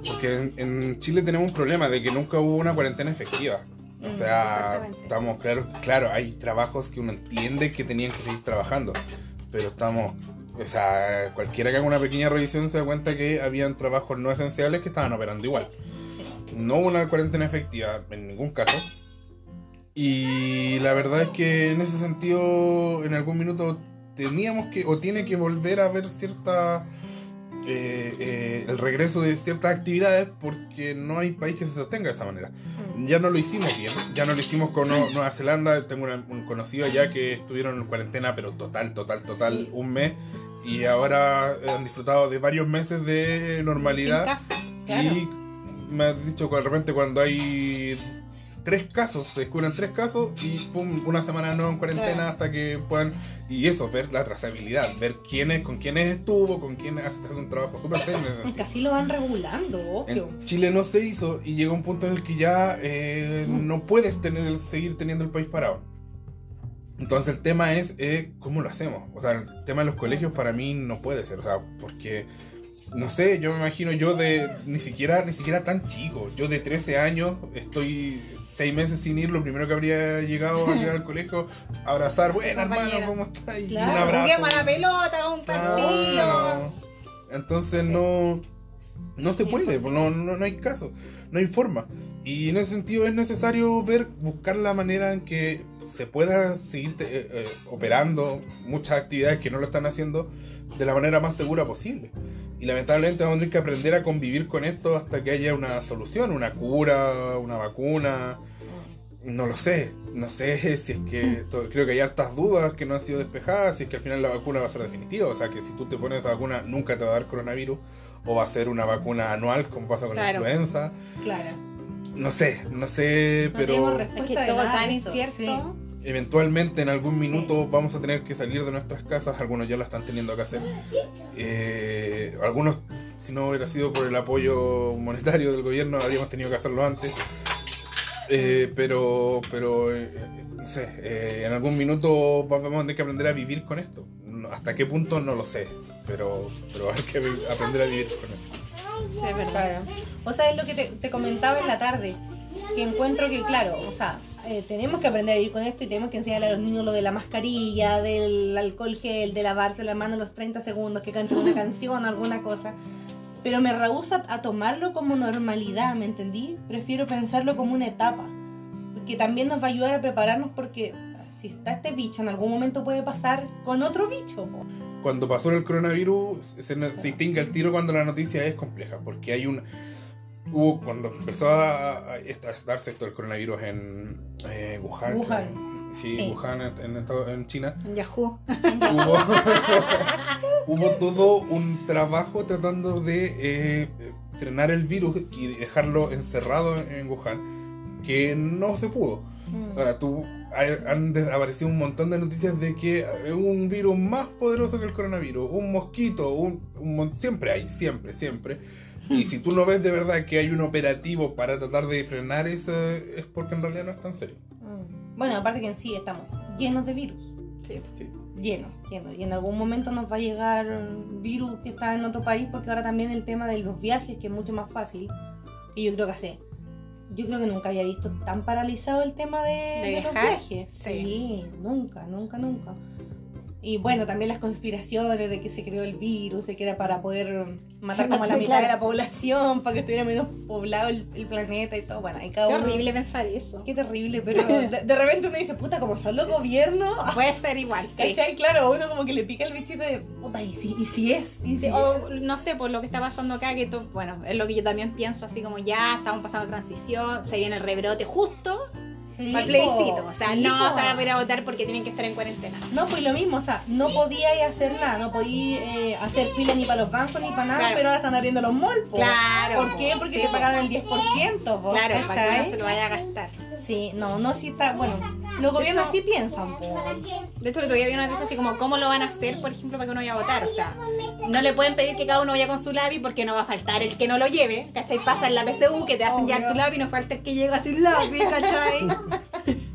Porque en, en Chile tenemos un problema de que nunca hubo una cuarentena efectiva. O Mm, sea, estamos claros, claro, hay trabajos que uno entiende que tenían que seguir trabajando, pero estamos, o sea, cualquiera que haga una pequeña revisión se da cuenta que habían trabajos no esenciales que estaban operando igual. No hubo una cuarentena efectiva en ningún caso. Y la verdad es que en ese sentido, en algún minuto teníamos que, o tiene que volver a ver cierta. eh, eh, el regreso de ciertas actividades porque no hay país que se sostenga de esa manera. Ya no lo hicimos bien, ya no lo hicimos con Nu- Nueva Zelanda. Tengo una- un conocido allá que estuvieron en cuarentena, pero total, total, total, Sí. un mes. Y ahora han disfrutado de varios meses de normalidad. Claro. Y me has dicho que de repente cuando hay tres casos, se descubren tres casos y pum, una semana no en cuarentena Claro. hasta que puedan. Y eso, ver la trazabilidad, ver quiénes, con quiénes estuvo, con quiénes hace hace un trabajo súper serio. así lo van regulando, obvio. En Chile no se hizo y llega un punto en el que ya eh, no puedes tener el- seguir teniendo el país parado. Entonces el tema es eh, cómo lo hacemos. O sea, el tema de los colegios para mí no puede ser. O sea, porque no sé, yo me imagino yo de ni siquiera ni siquiera tan chico. Yo de 13 años estoy seis meses sin ir. Lo primero que habría llegado a llegar al [LAUGHS] colegio, abrazar, bueno hermano. ¿cómo estás? Y Claro, un abrazo. A la pelota, un partido. Entonces no, no se puede, pues, no, no, no hay caso, no hay forma. Y en ese sentido es necesario ver, buscar la manera en que se pueda seguir te- eh, eh, operando muchas actividades que no lo están haciendo de la manera más segura posible. Y lamentablemente vamos a tener que aprender a convivir con esto hasta que haya una solución, una cura, una vacuna. no lo sé, no sé [LAUGHS] si es que esto- creo que hay hartas dudas que no han sido despejadas, si es que al final la vacuna va a ser definitiva, o sea que si tú te pones esa vacuna nunca te va a dar coronavirus, o va a ser una vacuna anual como pasa con Claro. la influenza, Claro. no sé, no sé, No pero Es que todo tan incierto. sí. Eventualmente en algún minuto vamos a tener que salir de nuestras casas, algunos ya lo están teniendo que hacer, Eh, algunos si no hubiera sido por el apoyo monetario del gobierno habríamos tenido que hacerlo antes. Eh, pero, pero eh, no sé, en algún minuto vamos a tener que aprender a vivir con esto. Hasta qué punto no lo sé, pero, pero hay que aprender a vivir con eso. Sí, es verdad. O sea, es lo que te, te comentaba en la tarde, que encuentro que, claro, o sea, eh, tenemos que aprender a vivir con esto y tenemos que enseñarle a los niños lo de la mascarilla, del alcohol gel, de lavarse la mano los 30 segundos, que canten una canción alguna cosa. Pero me rehúso a tomarlo como normalidad, ¿me entendí? Prefiero pensarlo como una etapa, porque también nos va a ayudar a prepararnos porque si está este bicho, en algún momento puede pasar con otro bicho. Cuando pasó el coronavirus, se, se distingue el tiro cuando la noticia es compleja, porque hay un... Hubo, cuando empezó a, a darse esto del coronavirus en eh, Wuhan, Wuhan. creo. Sí, Sí. Wuhan en, en en China, En Yahoo. hubo, [LAUGHS] hubo todo un trabajo tratando de eh, frenar el virus y dejarlo encerrado en Wuhan, que no se pudo. Mm. Ahora, tú han aparecido un montón de noticias de que un virus más poderoso que el coronavirus, un mosquito, un, un siempre hay, siempre, siempre. Y si tú no ves de verdad que hay un operativo para tratar de frenar eso, es porque en realidad no es tan serio. Mm. Bueno, aparte que en sí estamos llenos de virus. Sí. Sí. Llenos, llenos. Y en algún momento nos va a llegar virus que está en otro país, porque ahora también el tema de los viajes, que es mucho más fácil. Y yo creo que hace. Yo creo que nunca había visto tan paralizado el tema de, ¿De de los viajes. Sí. Sí, nunca, nunca, nunca. Y bueno, también las conspiraciones de que se creó el virus, de que era para poder matar como a [LAUGHS] la mitad de la población, para que estuviera menos poblado el, el planeta y todo. Bueno, hay cada Qué uno- horrible pensar eso. Qué terrible, pero de, de repente uno dice, puta, como son los gobiernos. [LAUGHS] Puede ser igual, sí. ¿Cachai? Claro, uno como que le pica el bichito de, puta, ¿y si, y si es? ¿Y si Sí, es? o no sé, por lo que está pasando acá, que tú, bueno, es lo que yo también pienso, así como ya estamos pasando transición, se viene el rebrote justo Sí, para el plebiscito. O sea, sí, no se van a ir a votar porque tienen que estar en cuarentena. No, pues lo mismo, o sea, no podía hacer nada, no podía eh, hacer fila ni para los bancos ni para nada, Claro. pero ahora están abriendo los po. Claro. ¿Por qué? Porque Sí, te pagaron el 10%. po, Claro, para que ¿cachai? no se lo vaya a gastar. Sí, no, no, sí está, bueno, los gobiernos sí piensan. De hecho, el otro día vi una noticia así como cómo lo van a hacer, por ejemplo, para que uno vaya a votar. O sea, no le pueden pedir que cada uno vaya con su lápiz porque no va a faltar el que no lo lleve. ¿Cachai? Pasa en la PSU que te hacen ya tu lápiz, no falta el que llega sin lápiz, ¿cachai? [LAUGHS]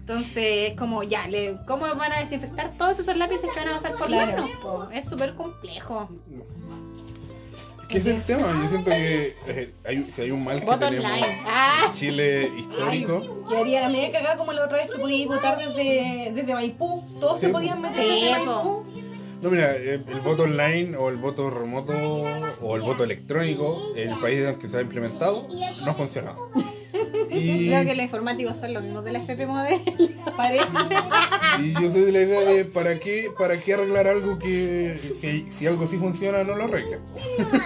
Entonces, es como ya, le, ¿cómo van a desinfectar todos esos lápices que van a pasar por Claro. manos? po? Es súper complejo. ¿Qué es el tema? Yo siento que eh, hay- si hay un mal que Voto tenemos. Ah, en Chile histórico, Yo haría la media cagada como la otra vez que podíais votar desde, desde Maipú. Todos Sí, se po. podían meter Sí, desde po. Maipú. No, mira, eh, el voto online o el voto remoto o el voto electrónico, el país en el que se ha implementado, no ha funcionado. Y, creo que los informáticos son los mismos de la FP Model. [LAUGHS] Parece. y yo soy de la idea de ¿para qué, para qué arreglar algo que si, si algo sí funciona no lo arreglen?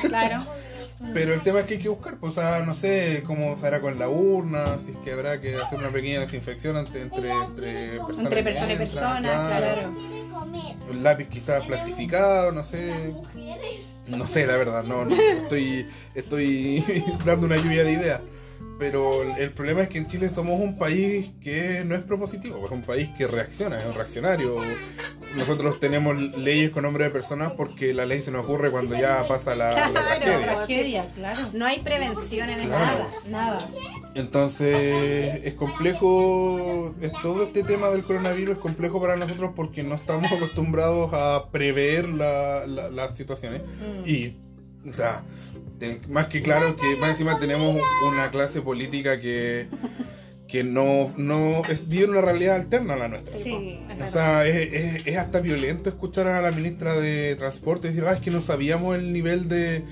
claro. Pero el tema es que hay que buscar, pues, o sea, no sé cómo se hará con la urna, si es que habrá que hacer una pequeña desinfección entre, entre, entre personas. Entre persona y entran, persona, claro. Un lápiz quizás plastificado, no sé. No sé, la verdad, no, no estoy, estoy [LAUGHS] dando una lluvia de ideas. Pero el- problema es que en Chile somos un país que no es propositivo, es un país que reacciona, es un reaccionario. Nosotros tenemos leyes con nombre de personas porque la ley se nos ocurre cuando ya pasa la, la Claro. tragedia. Tragedia, claro. No hay prevención en Claro. nada. Nada. Entonces es complejo, es, todo este tema del coronavirus es complejo para nosotros porque no estamos [LAUGHS] acostumbrados a prever la- la- las situaciones. Mm. Y, o sea, más que claro que más encima tenemos una clase política que, que no, no es, vive una realidad alterna a la nuestra. Sí. O sea, es, es- es hasta violento escuchar a la ministra de Transporte decir, ah, es que no sabíamos el nivel de,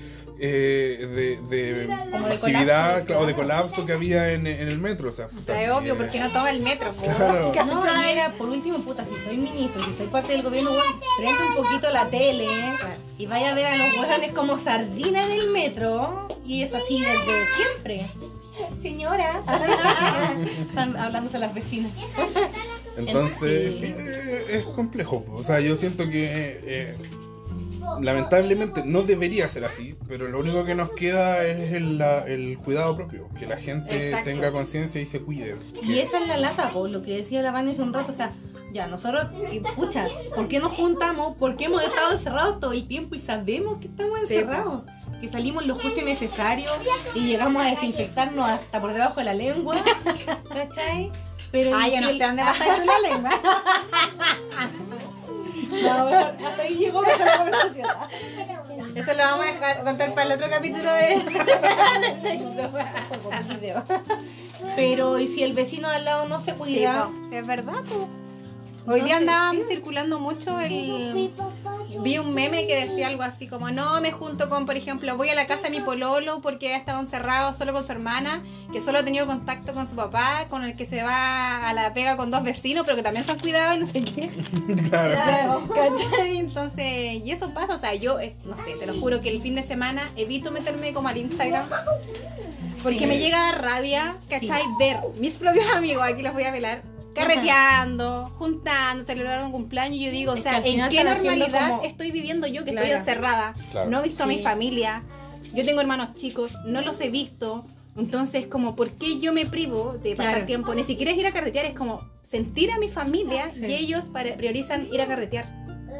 eh, de, de masividad o de colapso que había en, en el metro. O sea, O sea, es obvio, porque no toma el metro. Claro. No, y era, por último, puta, si soy ministro, si soy parte del gobierno, bueno, prende un poquito la tele Claro. y vaya a ver a los hueones como sardina en el metro y es así desde siempre. señora. [LAUGHS] Están hablándose las vecinas. Entonces, sí, eh, es complejo. O sea, yo siento que eh, lamentablemente no debería ser así, pero lo único que nos queda es el, la- el cuidado propio, que la gente Exacto. tenga conciencia y se cuide. Y esa es la lata, po, lo que decía la hace un rato, o sea, ya, nosotros, y, pucha, ¿por qué nos juntamos? ¿Por qué hemos estado encerrados todo el tiempo y sabemos que estamos Sí, encerrados? Que salimos lo justo y necesario y llegamos a desinfectarnos hasta por debajo de la lengua, [LAUGHS] ¿cachai? Pero Ah, yo no sé dónde va a estar la lengua. [LAUGHS] [LAUGHS] No, mejor, hasta ahí llegó conversación. Eso lo vamos a dejar contar para el otro capítulo de, [LAUGHS] de sexo. Pero, ¿y si el vecino de al lado no se Sí, cuida? po, es verdad, po. Hoy día Entonces, andaba sí. circulando mucho el... Vi un meme que decía algo así como, no, me junto con, por ejemplo, voy a la casa de mi pololo porque ha estado encerrado solo con su hermana, que solo ha tenido contacto con su papá, con el que se va a la pega con dos vecinos, pero que también se han cuidado y no sé qué. [LAUGHS] Claro. ¿Cachai? Entonces, y eso pasa, o sea, yo, eh, no sé, te lo juro que el fin de semana evito meterme como al Instagram. Porque Sí. me llega a dar rabia, ¿cachai? Ver mis propios amigos, aquí los voy a velar, carreteando, juntando, celebrando un cumpleaños. Y yo digo, o sea, ¿en qué normalidad como- estoy viviendo yo que Claro. estoy encerrada? Claro. No he visto a mi Sí. familia, yo tengo hermanos chicos, no los he visto. Entonces, como, ¿por qué yo me privo de pasar Claro. tiempo? Ni siquiera es ir a carretear, es como sentir a mi familia Sí. y ellos priorizan ir a carretear.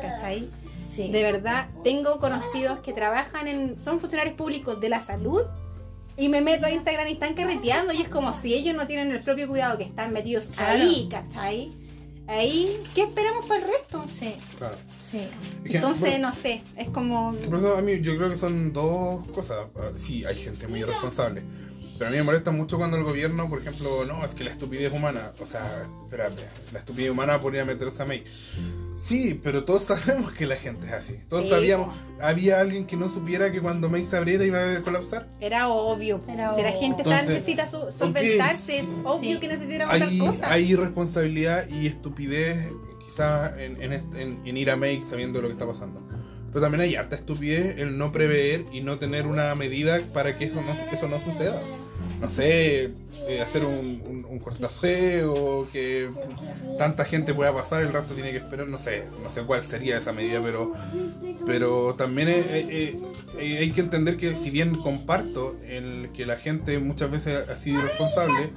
¿Cachai? Sí. De verdad, tengo conocidos que trabajan en. son funcionarios públicos de la salud y me meto a Instagram y están carreteando y es como si ellos no tienen el propio cuidado que están metidos Claro. ahí, ¿cachai? Ahí, ¿qué esperamos para el resto? Sí, Claro. sí. Entonces, bueno, no sé, es como. que por eso a mí yo creo que son dos cosas. Sí, hay gente muy irresponsable. Pero a mí me molesta mucho cuando el gobierno, por ejemplo, no, es que la estupidez humana. O sea, espérate, la estupidez humana podría meterse a mí. Sí, pero todos sabemos que la gente es así. Todos Sí, sabíamos. Había alguien que no supiera que cuando May se abriera iba a colapsar. Era obvio. Era si la obvio. gente está- Entonces, necesita su- solventarse, es obvio Sí. que necesita otra Hay, cosa. hay irresponsabilidad y estupidez quizás en, en, est- en- en ir a Make sabiendo lo que está pasando. Pero también hay harta estupidez el no prever y no tener una medida para que eso no, eso no suceda. No sé, eh, hacer un, un, un cortafé o que tanta gente pueda pasar, el resto tiene que esperar, no sé, no sé cuál sería esa medida, pero pero también eh, eh, eh, hay que entender que si bien comparto el que la gente muchas veces ha sido irresponsable,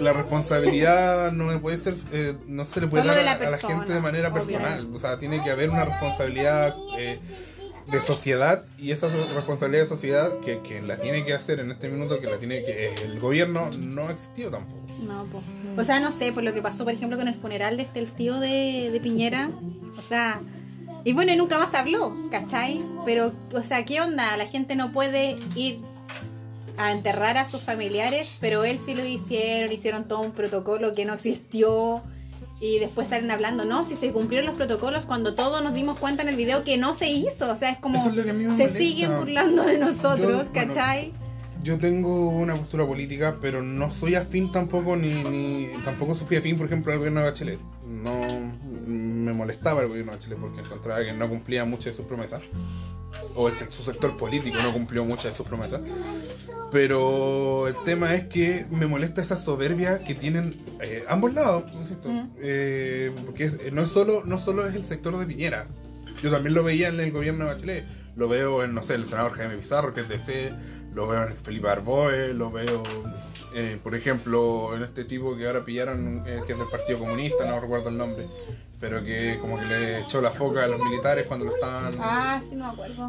la responsabilidad no puede ser, eh, no se le puede Solo dar la a, a la gente de manera personal. O sea, tiene que haber una responsabilidad eh, de sociedad y esa responsabilidad de sociedad que, que la tiene que hacer en este minuto, que la tiene que el gobierno no ha existido tampoco. No, pues. O sea, no sé, por lo que pasó, por ejemplo, con el funeral de este el tío de, de Piñera. O sea, y bueno, y nunca más habló, ¿cachai? Pero, o sea, ¿qué onda? La gente no puede ir a enterrar a sus familiares, pero él sí lo hicieron, hicieron todo un protocolo que no existió. Y después salen hablando, no, si se cumplieron los protocolos cuando todos nos dimos cuenta en el video que no se hizo. O sea, es como es se molesta. siguen burlando de nosotros, Yo, bueno, ¿cachai? Yo tengo una postura política, pero no soy afín tampoco, ni, ni tampoco fui afín, por ejemplo, al gobierno de Bachelet. No me molestaba el gobierno de Bachelet porque encontraba que no cumplía muchas de sus promesas. O el, su sector político no cumplió muchas de sus promesas. Pero el tema es que me molesta esa soberbia que tienen eh, ambos lados, ¿no es cierto? Mm. Eh, porque es- no, es solo, no solo es el sector de Piñera. Yo también lo veía en el gobierno de Bachelet. Lo veo en, no sé, el senador Jaime Pizarro, que es DC. Lo veo en Felipe Arboe. Lo veo, eh, por ejemplo, en este tipo que ahora pillaron, eh, que es del Partido Comunista, no recuerdo el nombre. Pero que como que le echó la foca a los militares cuando lo estaban... Ah, sí, no me acuerdo.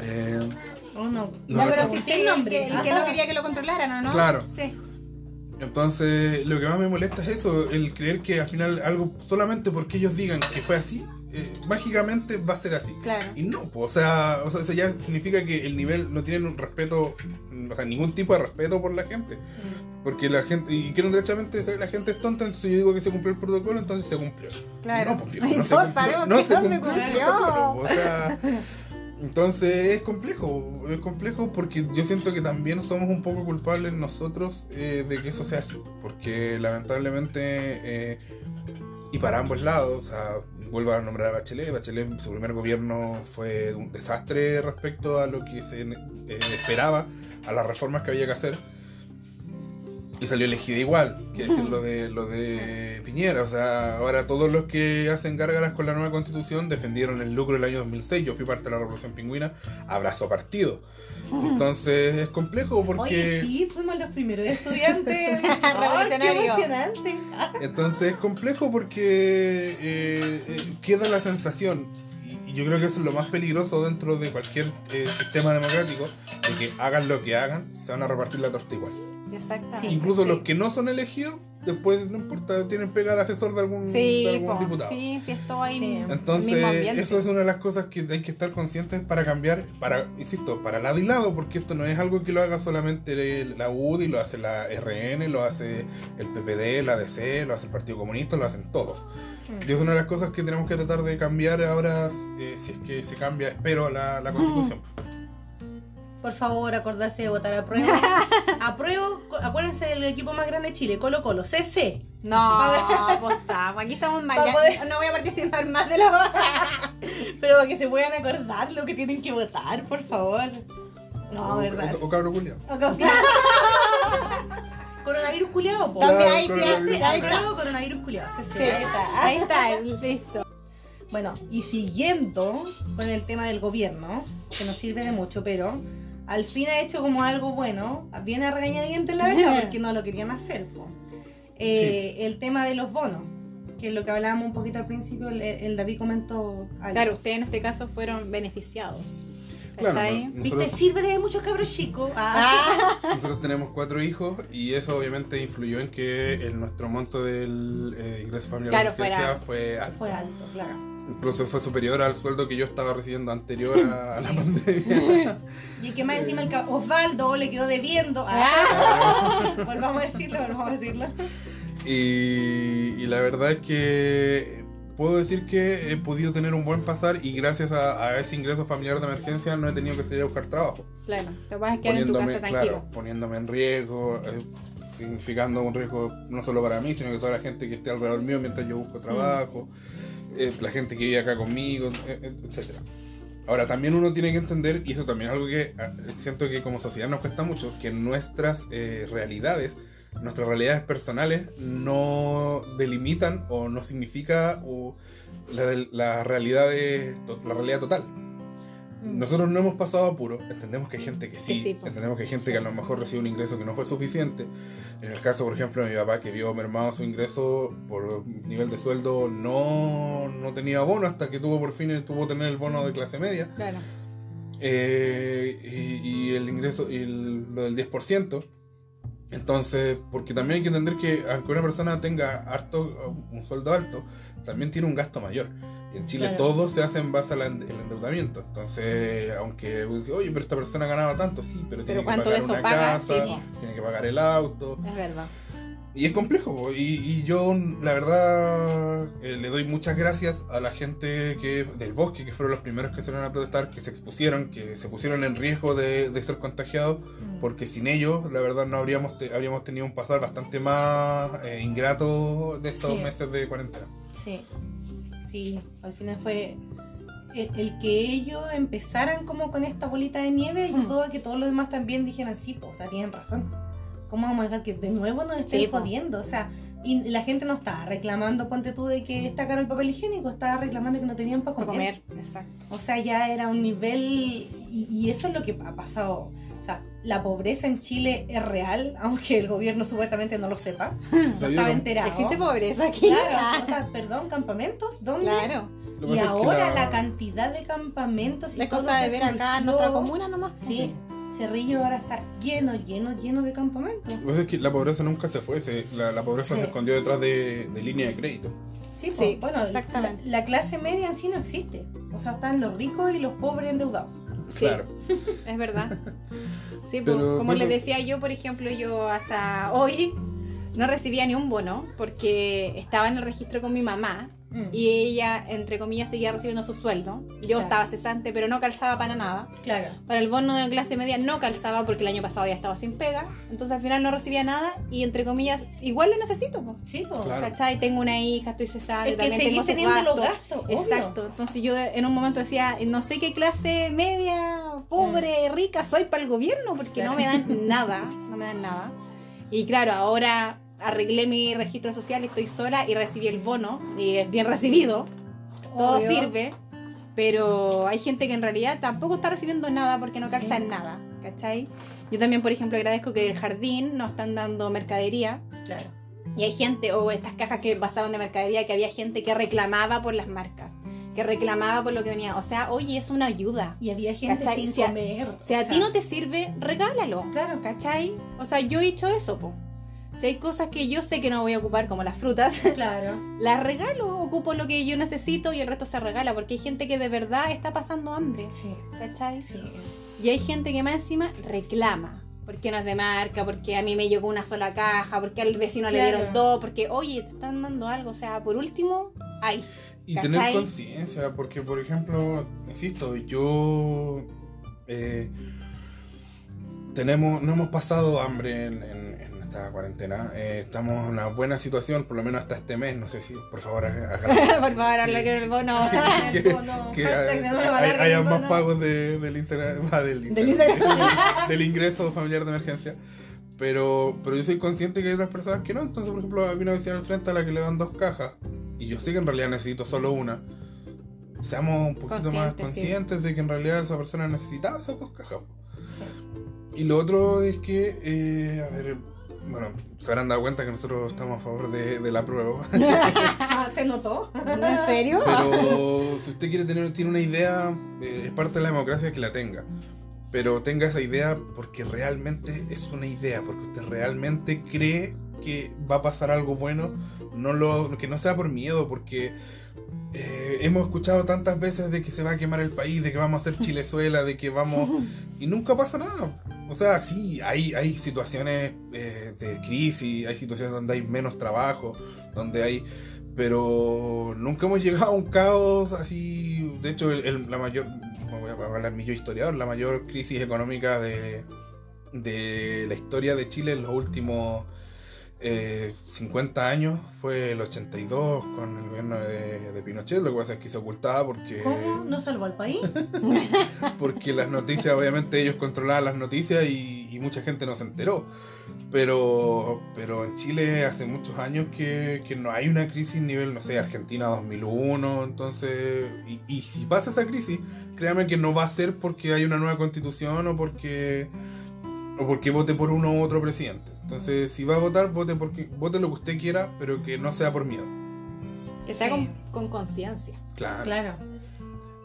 eh, Oh, no. No ya, pero sí que, y que no quería que lo controlaran, ¿o no? Claro. Sí. Entonces, lo que más me molesta es eso, el creer que al final algo, solamente porque ellos digan que fue así, eh, mágicamente va a ser así. Claro. Y no, pues, o sea, o sea, eso ya significa que el nivel no tienen un respeto, o sea, ningún tipo de respeto por la gente. Porque la gente, y quieren derechamente, la gente es tonta, entonces yo digo que se cumplió el protocolo, entonces se cumplió. Claro. No, pues, Y [LAUGHS] no se cumplió, no que se no se cumplió el protocolo, o sea, entonces es complejo, es complejo porque yo siento que también somos un poco culpables nosotros eh, de que eso sea así, porque lamentablemente, eh, y para ambos lados, o sea, vuelvo a nombrar a Bachelet, Bachelet, su primer gobierno fue un desastre respecto a lo que se eh, esperaba, a las reformas que había que hacer. Y salió elegida igual, que decir lo de, lo de Piñera. O sea, ahora todos los que hacen gárgaras con la nueva constitución defendieron el lucro del año 2006. Yo fui parte de la Revolución Pingüina, abrazo partido. Entonces es complejo porque... Oye, sí, fuimos los primeros estudiantes. Revolucionario. [LAUGHS] ¡Ay, qué emocionante! Entonces es complejo porque eh, eh, queda la sensación, y, y yo creo que eso es lo más peligroso dentro de cualquier eh, sistema democrático, de que hagan lo que hagan, se van a repartir la torta igual. Exactamente. Sí. Incluso los que no son elegidos, después no importa, tienen pega de asesor de algún, de Sí, algún po, diputado. sí, sí, esto ahí. Sí. Entonces, eso es una de las cosas que hay que estar conscientes para cambiar, para, insisto, para lado y lado, porque esto no es algo que lo haga solamente la UDI, lo hace la RN, lo hace el PPD, la DC, lo hace el Partido Comunista, lo hacen todos. Mm. Y es una de las cosas que tenemos que tratar de cambiar ahora, eh, si es que se cambia, espero, la, la constitución. [LAUGHS] Por favor, acordarse de votar a prueba. [LAUGHS] A prueba, acuérdense del equipo más grande de Chile, Colo Colo, CC. No, pues estamos, aquí estamos mal. Pa' ya, poder- No voy a participar más de la. [LAUGHS] Pero para que se puedan acordar lo que tienen que votar, por favor. No, o, verdad. o, o cabro culiao. O [LAUGHS] Coronavirus culiado, po. También ahí, está. Coronavirus culiado. CC, Sí, ahí está. ahí está, listo. Bueno, y siguiendo con el tema del gobierno, que nos sirve de mucho, pero al fin ha hecho como algo bueno, viene a regañadientes la verdad, porque no lo querían hacer. po. Eh, El tema de los bonos, que es lo que hablábamos un poquito al principio, el, el David comentó algo. Claro, ustedes en este caso fueron beneficiados. Claro, ¿cachai? no- ¿Viste? nosotros, Sirve de muchos cabros chicos. Ah. Ah, [LAUGHS] nosotros tenemos cuatro hijos y eso obviamente influyó en que el, nuestro monto del eh, ingreso familiar Claro, de emergencia fuera- fue alto. Fue alto, claro. Incluso fue superior al sueldo que yo estaba recibiendo anterior a, a la pandemia. [LAUGHS] Y que más encima el ca- Osvaldo le quedó debiendo. Ah. [LAUGHS] volvamos a decirlo, volvamos a decirlo. y, y la verdad es que puedo decir que he podido tener un buen pasar y gracias a, a ese ingreso familiar de emergencia no he tenido que salir a buscar trabajo. claro, te vas a quedar en tu casa tranquilo. claro, poniéndome en riesgo, eh, significando un riesgo no solo para mí, sino que toda la gente que esté alrededor mío mientras yo busco trabajo, eh, la gente que vive acá conmigo, eh, eh, etcétera. Ahora, también uno tiene que entender, y eso también es algo que siento que como sociedad nos cuesta mucho, que nuestras eh, realidades, nuestras realidades personales no delimitan o no significa o la, la realidad de- la realidad total. Mm. Nosotros no hemos pasado apuro, entendemos que hay gente que sí, Que sí, entendemos que hay gente que a lo mejor recibe un ingreso que no fue suficiente. En el caso, por ejemplo, de mi papá que vio mermado su ingreso por nivel de sueldo, no, no tenía bono hasta que tuvo por fin tuvo tener el bono de clase media. Claro. Eh, y, y el ingreso y el- lo del 10%. Entonces, porque también hay que entender que aunque una persona tenga harto, un sueldo alto, también tiene un gasto mayor. Y en Chile Claro. todo se hace en base al endeudamiento. Entonces, aunque dice, oye, pero esta persona ganaba tanto, sí, pero, tiene que ¿cuánto pagar una paga? casa, Sí, tiene que pagar el auto. Es verdad. Y es complejo, y, y yo la verdad eh, le doy muchas gracias a la gente que del bosque, que fueron los primeros que salieron a protestar, que se expusieron, que se pusieron en riesgo de, de ser contagiados, porque sin ellos la verdad no habríamos, te- habríamos tenido un pasar bastante más eh, ingrato de estos Sí. meses de cuarentena. Sí, sí, al final fue el, el que ellos empezaran como con esta bolita de nieve ayudó a que todos los demás también dijeran sí, o sea, tienen razón. ¿Cómo vamos a dejar que de nuevo nos estén Sí, jodiendo? O sea, y la gente no estaba reclamando, ponte tú, de que está caro el papel higiénico, estaba reclamando que no tenían para Para comer. comer, exacto. O sea, ya era un nivel, y, y eso es lo que ha pasado. O sea, la pobreza en Chile es real, [LAUGHS] aunque el gobierno supuestamente no lo sepa. [LAUGHS] No estaba enterado. ¿Existe pobreza aquí? Claro, [LAUGHS] o sea, perdón, campamentos, ¿dónde? Claro. Y ahora la... cantidad de campamentos y todo cosa de que ver acá en nuestra comuna nomás. Sí, Cerrillo ahora está lleno, lleno, lleno de campamentos. Lo que pasa es que la pobreza nunca se fue, se- la, la pobreza Sí. se escondió detrás de, de línea de crédito. Sí, po, Sí, bueno, exactamente. La, la clase media en sí no existe. O sea, están los ricos y los pobres endeudados. Sí. Claro. [LAUGHS] Es verdad. Sí, Pero, pues, como pues, les eso- decía yo, por ejemplo, yo hasta hoy no recibía ni un bono porque estaba en el registro con mi mamá y ella, entre comillas, seguía recibiendo su sueldo. Yo Claro. estaba cesante, pero no calzaba para nada. Claro. Para el bono de clase media no calzaba porque el año pasado ya estaba sin pega. Entonces al final no recibía nada y, entre comillas, igual lo necesito. pues. Sí, po. Claro. ¿Cachai? Tengo una hija, estoy cesante, Es que también tengo teniendo los gastos. gastos. obvio. Exacto, entonces yo en un momento decía, no sé qué clase media, pobre, rica soy para el gobierno, porque no me dan nada, no me dan nada. Y claro, ahora arreglé mi registro social y estoy sola y recibí el bono y es bien recibido. Todo Obvio. sirve, pero hay gente que en realidad tampoco está recibiendo nada porque no calza Sí. en nada, ¿cachai? Yo también, por ejemplo, agradezco que el jardín nos están dando mercadería Claro. y hay gente, o estas cajas que pasaron de mercadería, que había gente que reclamaba por las marcas, que reclamaba por lo que venía. O sea, oye, es una ayuda. Y había gente ¿Cachai? sin Si a- comer. Si a ti no te sirve, regálalo. Claro. ¿Cachai? O sea, yo he hecho eso, po. Si hay cosas que yo sé que no voy a ocupar, como las frutas, [LAUGHS] Claro. las regalo, ocupo lo que yo necesito y el resto se regala, porque hay gente que de verdad está pasando hambre. Sí. ¿Cachai? Sí. Y hay gente que más encima reclama. Porque no es de marca, porque a mí me llegó una sola caja, porque al vecino le dieron dos, porque oye, te están dando algo. O sea, por último, ay. Y ¿Cachai? tener conciencia, porque por ejemplo, insisto, yo eh, tenemos, no hemos pasado hambre en, en- en esta cuarentena. Eh, estamos en una buena situación, por lo menos hasta este mes. No sé si, por favor, haga- haga- [LAUGHS] por favor, habla Sí. con el bono. [LAUGHS] que, [LAUGHS] El bono, que hashtag hay- de nuevo, hay- alarga haya el más pagos de- del Instagram, va, del, Del Instagram, Instagram. del- del ingreso familiar de emergencia. Pero, pero yo soy consciente que hay otras personas que no. Entonces, por ejemplo, hay una vecina al frente a la que le dan dos cajas. Y yo sé que en realidad necesito solo una. Seamos un poquito más Conscientes, sí. de que en realidad esa persona necesitaba esas dos cajas. Y lo otro es que, eh, a ver, bueno, se habrán dado cuenta que nosotros estamos a favor de, de la prueba. [LAUGHS] ¿Se notó? ¿En serio? Pero si usted quiere tener tiene una idea, eh, es parte de la democracia que la tenga. Pero tenga esa idea porque realmente es una idea, porque usted realmente cree que va a pasar algo bueno, no lo, que no sea por miedo, porque eh, hemos escuchado tantas veces de que se va a quemar el país, de que vamos a hacer [LAUGHS] Chilezuela, de que vamos... Y nunca pasa nada. O sea, sí, hay, hay situaciones eh, de crisis, hay situaciones donde hay menos trabajo, donde hay... Pero nunca hemos [LAUGHS] llegado a un caos así. De hecho, el, el- la mayor... Voy a hablar mi yo historiador, la mayor crisis económica de, de la historia de Chile en los últimos eh, 50 años fue el 82 con el gobierno de, de Pinochet. Lo que pasa es que se ocultaba porque ¿Cómo? ¿No salvó al país? [LAUGHS] porque las noticias, obviamente ellos controlaban las noticias y, y mucha gente no se enteró. Pero, pero en Chile hace muchos años que, que no hay una crisis nivel, no sé, Argentina 2001, entonces, y, y si pasa esa crisis, créame que no va a ser porque hay una nueva constitución o porque, o porque vote por uno u otro presidente. Entonces, si va a votar, vote, porque, vote lo que usted quiera, pero que no sea por miedo. Que sea Sí. con, con conciencia. Claro. Claro.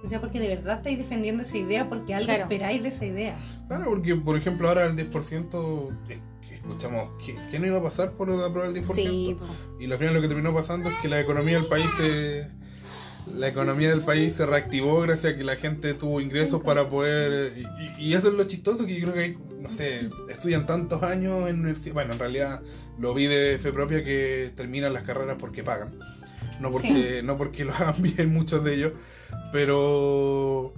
O sea, porque de verdad estáis defendiendo esa idea, porque algo Claro. esperáis de esa idea. Claro, porque por ejemplo ahora el 10%, es que escuchamos que, que no iba a pasar por aprobar el 10%. Sí. Y al final lo que terminó pasando es que la economía del país se... La economía del país se reactivó gracias a que la gente tuvo ingresos para poder... Y, y- y eso es lo chistoso que yo creo que hay, no sé, estudian tantos años en universidad. Bueno, en realidad lo vi de fe propia que terminan las carreras porque pagan. No porque, no porque lo hagan [LAUGHS] bien muchos de ellos. Pero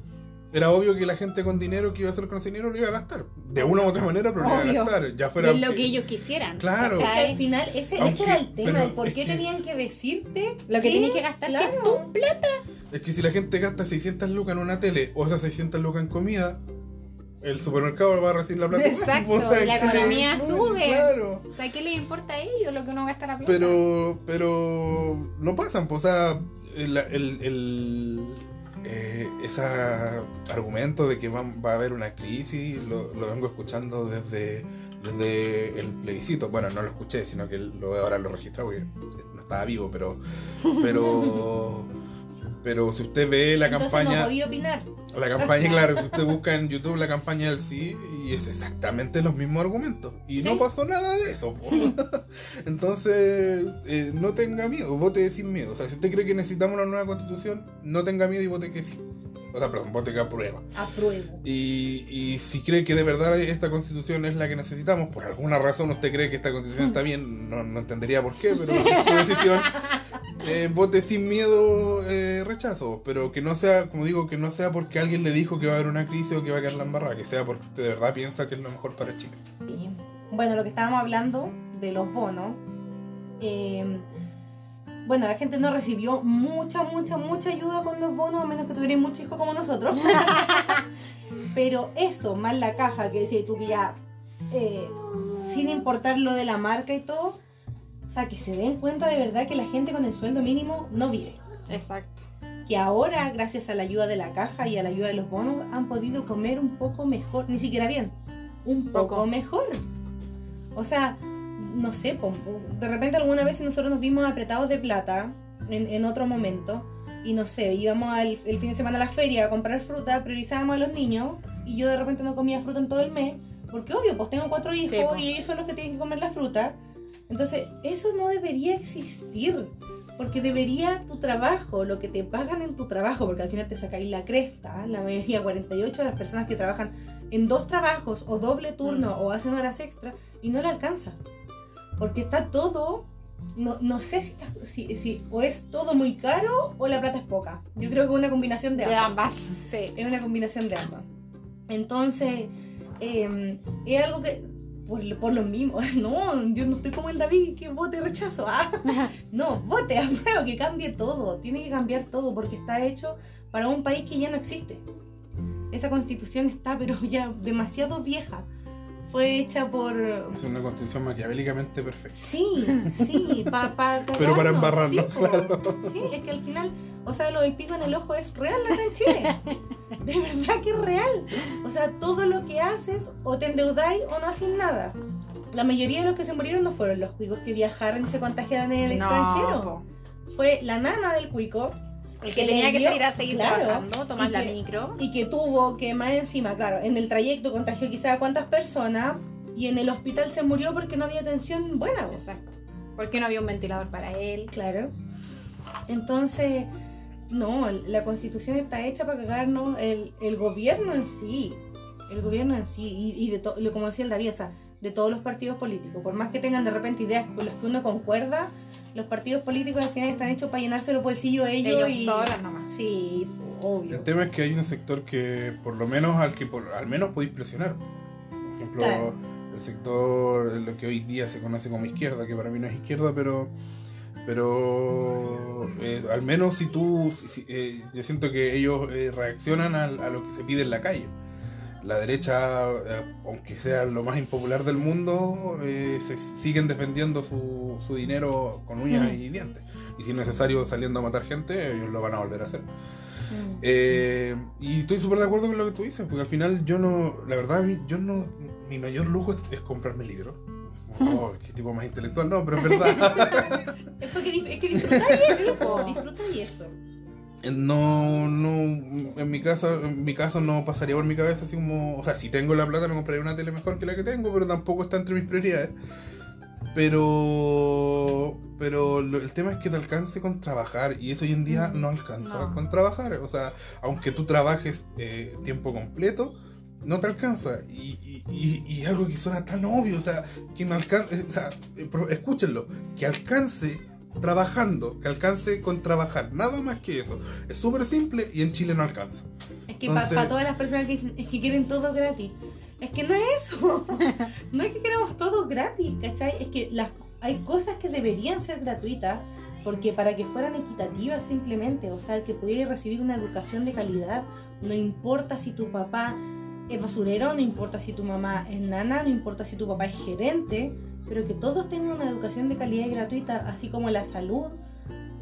era obvio que la gente con dinero que iba a hacer con ese dinero lo iba a gastar. De una u otra manera, pero lo iba a gastar. Ya Y fuera es lo que ellos quisieran. Claro. Que ¿cachai? al final, ese, Aunque- ese era el tema, el por qué que- tenían que decirte Lo que tienes que gastar si es tu plata. Es que si la gente gasta 600 lucas en una tele o esas 600 lucas en comida, el supermercado va a recibir la plata. Exacto, [LAUGHS] O sea, y la economía sube. Claro. O sea, ¿qué les importa a ellos lo que uno gasta la plata? Pero, pero no pasan, pues, o sea, el, el, el- eh, ese argumento de que va, a haber una crisis lo, lo vengo escuchando desde, desde el plebiscito. Bueno, no lo escuché, sino que lo, ahora lo registré porque no estaba vivo, pero, pero, [LAUGHS] pero si usted ve la Entonces campaña... no podía opinar. La campaña, [LAUGHS] claro, si usted busca en YouTube la campaña del sí, y es exactamente los mismos argumentos. Y no Sí. pasó nada de eso. po. [LAUGHS] Entonces, eh, no tenga miedo, vote sin miedo. O sea, si usted cree que necesitamos una nueva constitución, no tenga miedo y vote que sí. O sea, perdón, vote que aprueba. Apruebo. Y, y si cree que de verdad esta constitución es la que necesitamos, por alguna razón usted cree que esta constitución [LAUGHS] está bien, no, no entendería por qué, pero es su decisión. Eh, vote sin miedo, eh, rechazo, pero que no sea, como digo, que no sea porque alguien le dijo que va a haber una crisis o que va a quedar la embarrada, que sea porque usted de verdad piensa que es lo mejor para Chile. Sí. Bueno, lo que estábamos hablando de los bonos. eh, bueno, la gente no recibió mucha, mucha, mucha ayuda con los bonos, a menos que tuvieran muchos hijos como nosotros. [LAUGHS] Pero eso, más la caja que decía tú que ya eh, sin importar lo de la marca y todo. O sea, que se den cuenta de verdad que la gente con el sueldo mínimo no vive. Exacto. Que ahora, gracias a la ayuda de la caja y a la ayuda de los bonos, han podido comer un poco mejor, ni siquiera bien, un poco, Poco. mejor. O sea, no sé, de repente alguna vez nosotros nos vimos apretados de plata en, en otro momento y no sé, íbamos al, el fin de semana a la feria a comprar fruta, priorizábamos a los niños y yo de repente no comía fruta en todo el mes, porque obvio, pues tengo cuatro hijos Sí, y ellos son los que tienen que comer la fruta. Entonces, eso no debería existir. Porque debería tu trabajo, lo que te pagan en tu trabajo, porque al final te sacáis la cresta, la mayoría, 48 de las personas que trabajan en dos trabajos o doble turno o hacen horas extra y no le alcanza. Porque está todo, no, no sé si, si, si o es todo muy caro o la plata es poca. Yo creo que es una combinación de De ambas. ambas. Sí. Es una combinación de ambas. Entonces, eh, es algo que, por, por lo mismo, [LAUGHS] no, yo no estoy como el David que vote rechazo. ah. [LAUGHS] No, vote, [LAUGHS] apruebo, que cambie todo. Tiene que cambiar todo porque está hecho para un país que ya no existe. Esa constitución está, pero ya demasiado vieja. Fue hecha por. Es una constitución maquiavélicamente perfecta. Sí, sí, pa, pa [LAUGHS] Pero para embarrarnos, sí, claro. Sí, es que al final, o sea, lo del pico en el ojo es real acá en Chile. De verdad que es real. O sea, todo lo que haces, o te endeudáis o no haces nada. La mayoría de los que se murieron no fueron los cuicos que viajaron y se contagiaron en el No, extranjero. po. Fue la nana del cuico El Que tenía que salir a seguir claro, trabajando, tomar la micro. y que tuvo que más encima, claro, en el trayecto contagió quizás a cuántas personas y en el hospital se murió porque no había atención buena. Exacto. Porque no había un ventilador para él. Claro. Entonces, no, la constitución está hecha para cagarnos el, el gobierno en sí. El gobierno en sí. Y, y de to- como decía el sea, de todos los partidos políticos. Por más que tengan de repente ideas con las que uno concuerda, los partidos políticos al final están hechos para llenarse los bolsillos ellos, Ellos y. solos nomás. Sí, obvio. El tema es que hay un sector que por lo menos al que por, al menos podéis presionar. Por ejemplo, Claro. el sector, lo que hoy día se conoce como izquierda, que para mí no es izquierda, pero pero eh, al menos si tú, si- eh, yo siento que ellos eh, reaccionan al- a, lo que se pide en la calle. La derecha, eh, aunque sea lo más impopular del mundo, eh, se siguen defendiendo su, su dinero con uñas y dientes. Y si es necesario saliendo a matar gente, ellos lo van a volver a hacer. Mm. Eh, y estoy súper de acuerdo con lo que tú dices, porque al final yo no, la verdad, mi- yo no, mi mayor lujo es, es comprarme libros. [LAUGHS] Oh, qué tipo más intelectual, no, pero es verdad. [LAUGHS] Es porque es que disfrutáis eso, disfrutáis eso. No, no, en mi caso, en mi caso no pasaría por mi cabeza así como, o sea, si tengo la plata me compraría una tele mejor que la que tengo, pero tampoco está entre mis prioridades. Pero, pero el tema es que te alcance con trabajar y eso hoy en día no alcanza No. con trabajar. O sea, aunque tú trabajes eh, tiempo completo, no te alcanza. Y, y, algo que suena tan obvio, o sea, que no alcance, o sea, eh, escúchenlo, que alcance trabajando, que alcance con trabajar, nada más que eso. Es súper simple y en Chile no alcanza. Es que para Entonces- todas las personas que dicen, es que quieren todo gratis. Es que no es eso. [LAUGHS] no es que queramos todo gratis, ¿cachai? Es que las, hay cosas que deberían ser gratuitas porque para que fueran equitativas simplemente, o sea, que pudieras recibir una educación de calidad, no importa si tu papá es basurero, no importa si tu mamá es nana, no importa si tu papá es gerente, pero que todos tengan una educación de calidad y gratuita, así como la salud.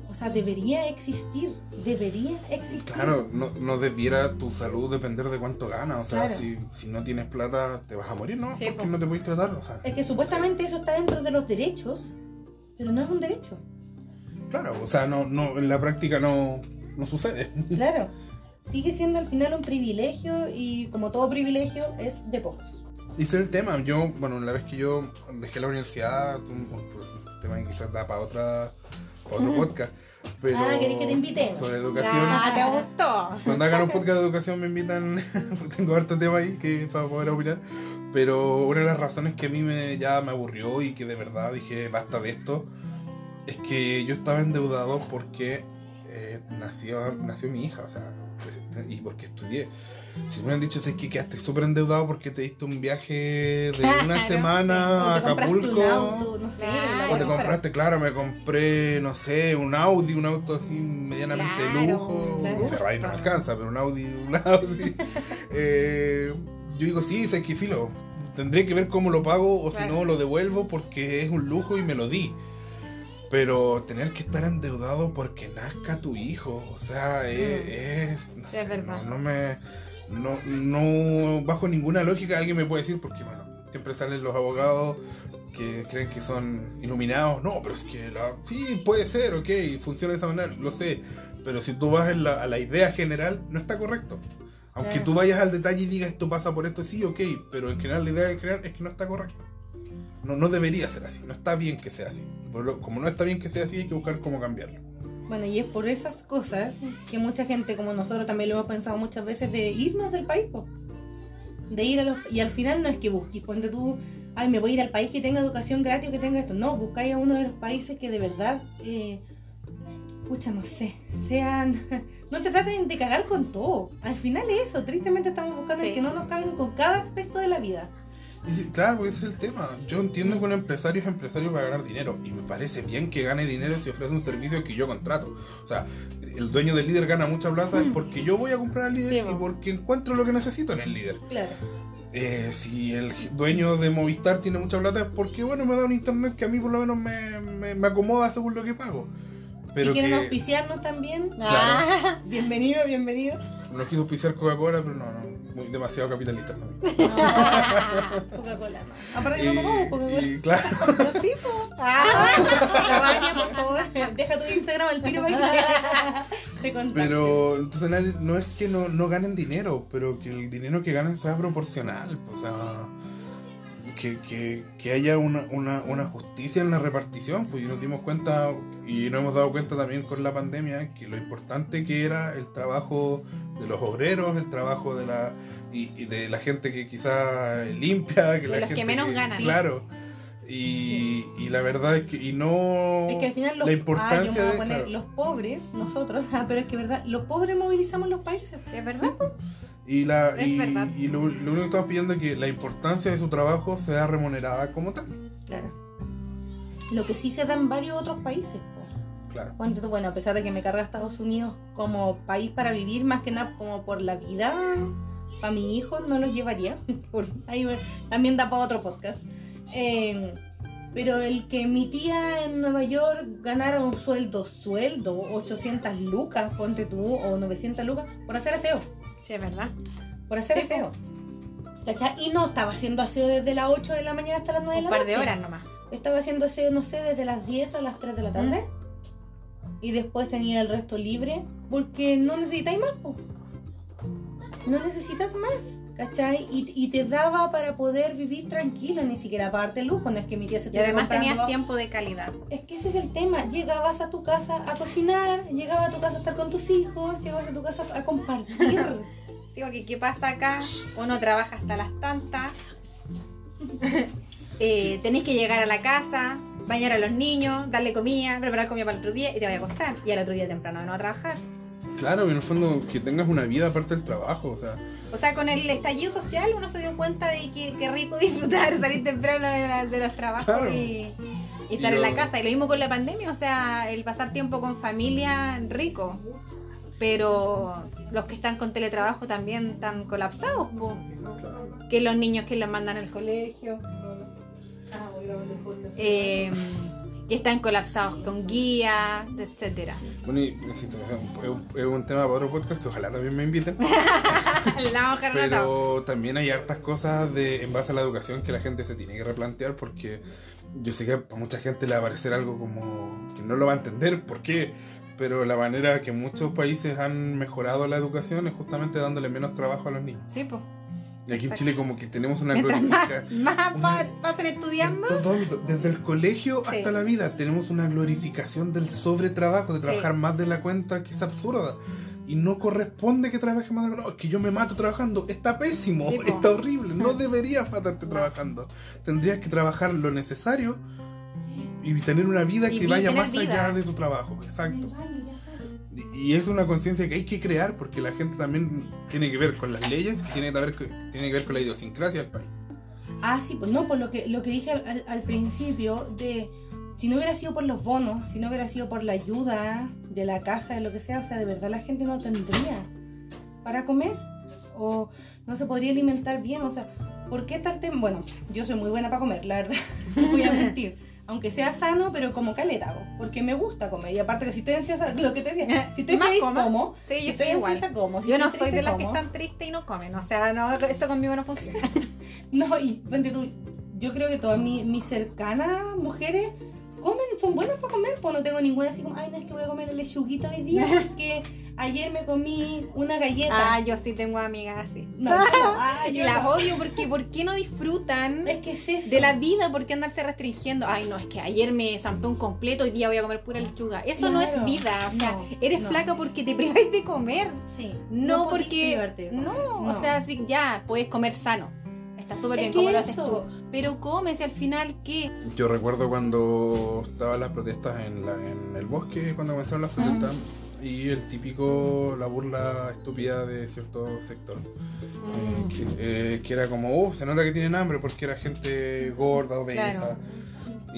O sea, debería existir, debería existir. Claro, no, no debiera tu salud depender de cuánto ganas. O sea, Claro. si, si no tienes plata, te vas a morir, ¿no? Sí, Porque po. no te puedes tratar. O sea, Es que supuestamente eso está dentro de los derechos, pero no es un derecho. claro, o sea, no, no, en la práctica no, no sucede. Claro, [LAUGHS] sigue siendo al final un privilegio y como todo privilegio es de pocos. Y ese es el tema. Yo, bueno, la vez que yo dejé la universidad, un, un tema que quizás da para otra para otro podcast. Pero Ah, ¿querés que te invite? Sobre educación. Ah, ¿te gustó? Cuando hagan un podcast de educación me invitan, porque [LAUGHS] tengo harto tema ahí que para poder opinar. Pero una de las razones que a mí me, ya me aburrió y que de verdad dije basta de esto, es que yo estaba endeudado porque eh, nació, nació mi hija, o sea, y porque estudié. Si me hubieran dicho es que quedaste súper endeudado porque te diste un viaje de una [LAUGHS] semana a o te compraste Acapulco. un auto, no sé. Claro. O te compraste, claro, me compré, no sé, un Audi, un auto así medianamente de Claro, lujo. claro. Un Ferrari no me alcanza, pero un Audi, un Audi. [LAUGHS] Eh, yo digo, sí, sé que filo. tendría que ver cómo lo pago o si no lo devuelvo porque es un lujo y me lo di. Pero tener que estar endeudado porque nazca tu hijo, o sea, es, es- no, Mm. Sí, sé, es verdad. no, no me no, no bajo ninguna lógica alguien me puede decir porque bueno, siempre salen los abogados que creen que son iluminados, no, pero es que la sí puede ser, ok, funciona de esa manera, lo sé, pero si tú vas en la- a la idea general no está correcto. Aunque Claro. tú vayas al detalle y digas esto pasa por esto, sí, ok, pero en general la idea en general es que no está correcto. No, no debería ser así, no está bien que sea así. Lo- como no está bien que sea así, hay que buscar cómo cambiarlo. Bueno, y es por esas cosas que mucha gente, como nosotros también lo hemos pensado muchas veces, de irnos del país, po. De ir a los... Y al final no es que busques, ponte tú, ay, me voy a ir al país que tenga educación gratis o que tenga esto. No, buscáis a uno de los países que de verdad, eh, pucha, no sé, sean... [LAUGHS] No te traten de cagar con todo. Al final es eso, tristemente estamos buscando el que no nos caguen con cada aspecto de la vida. Y claro, ese es el tema. Yo entiendo que un empresario es empresario para ganar dinero. Y me parece bien que gane dinero si ofrece un servicio que yo contrato. O sea, el dueño del líder gana mucha plata Mm. porque yo voy a comprar al líder Sí, y po. porque encuentro lo que necesito en el líder. Claro. Eh, si el dueño de Movistar tiene mucha plata es porque, bueno, me da un internet que a mí por lo menos me, me- me acomoda según lo que pago. Pero si quieren que auspiciarnos también, Ah, [LAUGHS] bienvenido, bienvenido. No quiso auspiciar Coca-Cola, pero no, no, muy demasiado capitalista para mí. Coca-Cola, no. Aparte no tomamos Coca-Cola. claro, no, sí, po. Ah, La Vania, por favor, deja tu Instagram al tiro para que te pero entonces nadie- no es que no, no ganen dinero, pero que el dinero que ganen sea proporcional. O sea, que, que, que haya una, una, una justicia en la repartición. Pues y nos dimos cuenta, y nos hemos dado cuenta también con la pandemia, que lo importante que era el trabajo de los obreros, el trabajo de la y, y de la gente que quizá limpia, que De la los que gente menos ganan. Claro. Y, y la verdad es que y no Es que al final los, la ah, yo importancia me voy a de poner claro. los pobres, nosotros, [LAUGHS] ah, pero es que verdad, los pobres movilizamos los países. ¿Es verdad? Y, la, Es y, verdad. y lo, lo único que estamos pidiendo es que la importancia de su trabajo sea remunerada como tal. Claro. Lo que sí se da en varios otros países. Claro. Tú, bueno, a pesar de que me carga Estados Unidos como país para vivir, más que nada como por la vida, para mi hijo no los llevaría. [LAUGHS] Por- ahí me- también da para otro podcast. Eh, pero el que mi tía en Nueva York ganara un sueldo, sueldo, 800 lucas, ponte tú, o 900 lucas, por hacer aseo. Sí, es verdad. Por hacer Sí, aseo. ¿Cachai? Y no estaba haciendo aseo desde las 8 de la mañana hasta las 9 de Un la par noche. de horas nomás. Estaba haciendo aseo, no sé, desde las 10 a las 3 de la tarde. Y después tenía el resto libre. Porque no necesitáis más, po. No necesitas más, ¿cachai? Y, y te daba para poder vivir tranquilo, ni siquiera aparte lujo. No es que mi tía se Y además tenías tiempo de calidad. Es que ese es el tema. Llegabas a tu casa a cocinar, llegabas a tu casa a estar con tus hijos, llegabas a tu casa a compartir. [LAUGHS] Sí, porque ¿qué pasa acá? Uno trabaja hasta las tantas. [LAUGHS] Eh, tenés que llegar a la casa, bañar a los niños, darle comida, preparar comida para el otro día y te voy a acostar. Y al otro día temprano no a trabajar. Claro, y en el fondo que tengas una vida aparte del trabajo, o sea, O sea, con el estallido social uno se dio cuenta de que qué rico [LAUGHS] disfrutar, salir temprano de, la- de los trabajos Claro. y, y estar Y en la casa. Y lo mismo con la pandemia, o sea, el pasar tiempo con familia rico. Pero los que están con teletrabajo también están colapsados, po. que los niños que los mandan al colegio, eh, que están colapsados con guías, etcétera. bueno, y, insisto, es un, es tema para otro podcast que ojalá también me inviten. [LAUGHS] la. Pero también hay hartas cosas de, en base a la educación que la gente se tiene que replantear porque yo sé que a mucha gente le va a parecer algo como que no lo va a entender, ¿por qué? Pero la manera que muchos países han mejorado la educación es justamente dándole menos trabajo a los niños. Sí, pues. Y aquí en. Chile como que tenemos una más, glorificación. más una- pasan estudiando, En todo ámbito, desde el colegio Sí. hasta la vida tenemos una glorificación del sobretrabajo, de Sí. trabajar más de la cuenta que es absurda. Y no corresponde que trabajes más de la cuenta. No, es que yo me mato trabajando. Está pésimo, Sí, está horrible. No [LAUGHS] deberías matarte trabajando. Tendrías que trabajar lo necesario y tener una vida Y que vaya más vida. allá de tu trabajo. Exacto. Y- es una conciencia que hay que crear porque la gente también tiene que ver con las leyes tiene que ver, tiene que ver con la idiosincrasia del país. Ah, sí, pues no, por lo que, lo que dije al- al principio de si no hubiera sido por los bonos, si no hubiera sido por la ayuda de la caja, de lo que sea, o sea, de verdad la gente no tendría para comer o no se podría alimentar bien, o sea, ¿por qué tal tema? Bueno, yo soy muy buena para comer, la verdad, no [LAUGHS] voy a mentir. Aunque sea sano, pero como caleta, po, porque me gusta comer. Y aparte que si estoy ansiosa, [LAUGHS] lo que te decía, si estoy feliz, coma. como. Sí, si yo estoy igual. ansiosa, como. Si Yo no soy de las que como. están tristes y no comen. O sea, no, eso conmigo no funciona. [LAUGHS] No, y ponte tú, yo creo que todas mis, mis cercanas mujeres comen, son buenas para comer, pues no tengo ninguna así como, ay, no es que voy a comer lechuguita hoy día [LAUGHS] porque ayer me comí una galleta. Ah, yo sí tengo amigas así. No, no, [LAUGHS] ah, Y yo las no. odio porque ¿por qué no disfrutan Es que es eso. de la vida? ¿Por qué andarse restringiendo? Ay, no, es que ayer me zampé un completo, hoy día voy a comer pura lechuga. Eso no es vida. O sea, eres flaca porque te priváis de comer. Sí. No, porque. de comer, No, o sea, sí, ya, puedes comer sano. Está súper Es bien como lo haces tú. Pero comes al final, ¿qué? Yo recuerdo cuando estaban las protestas en, la- en el bosque, cuando comenzaron las protestas, y el típico, la burla estúpida de cierto sector. Eh, que, eh, que era como, uff, se nota que tienen hambre porque era gente gorda, obesa. Claro.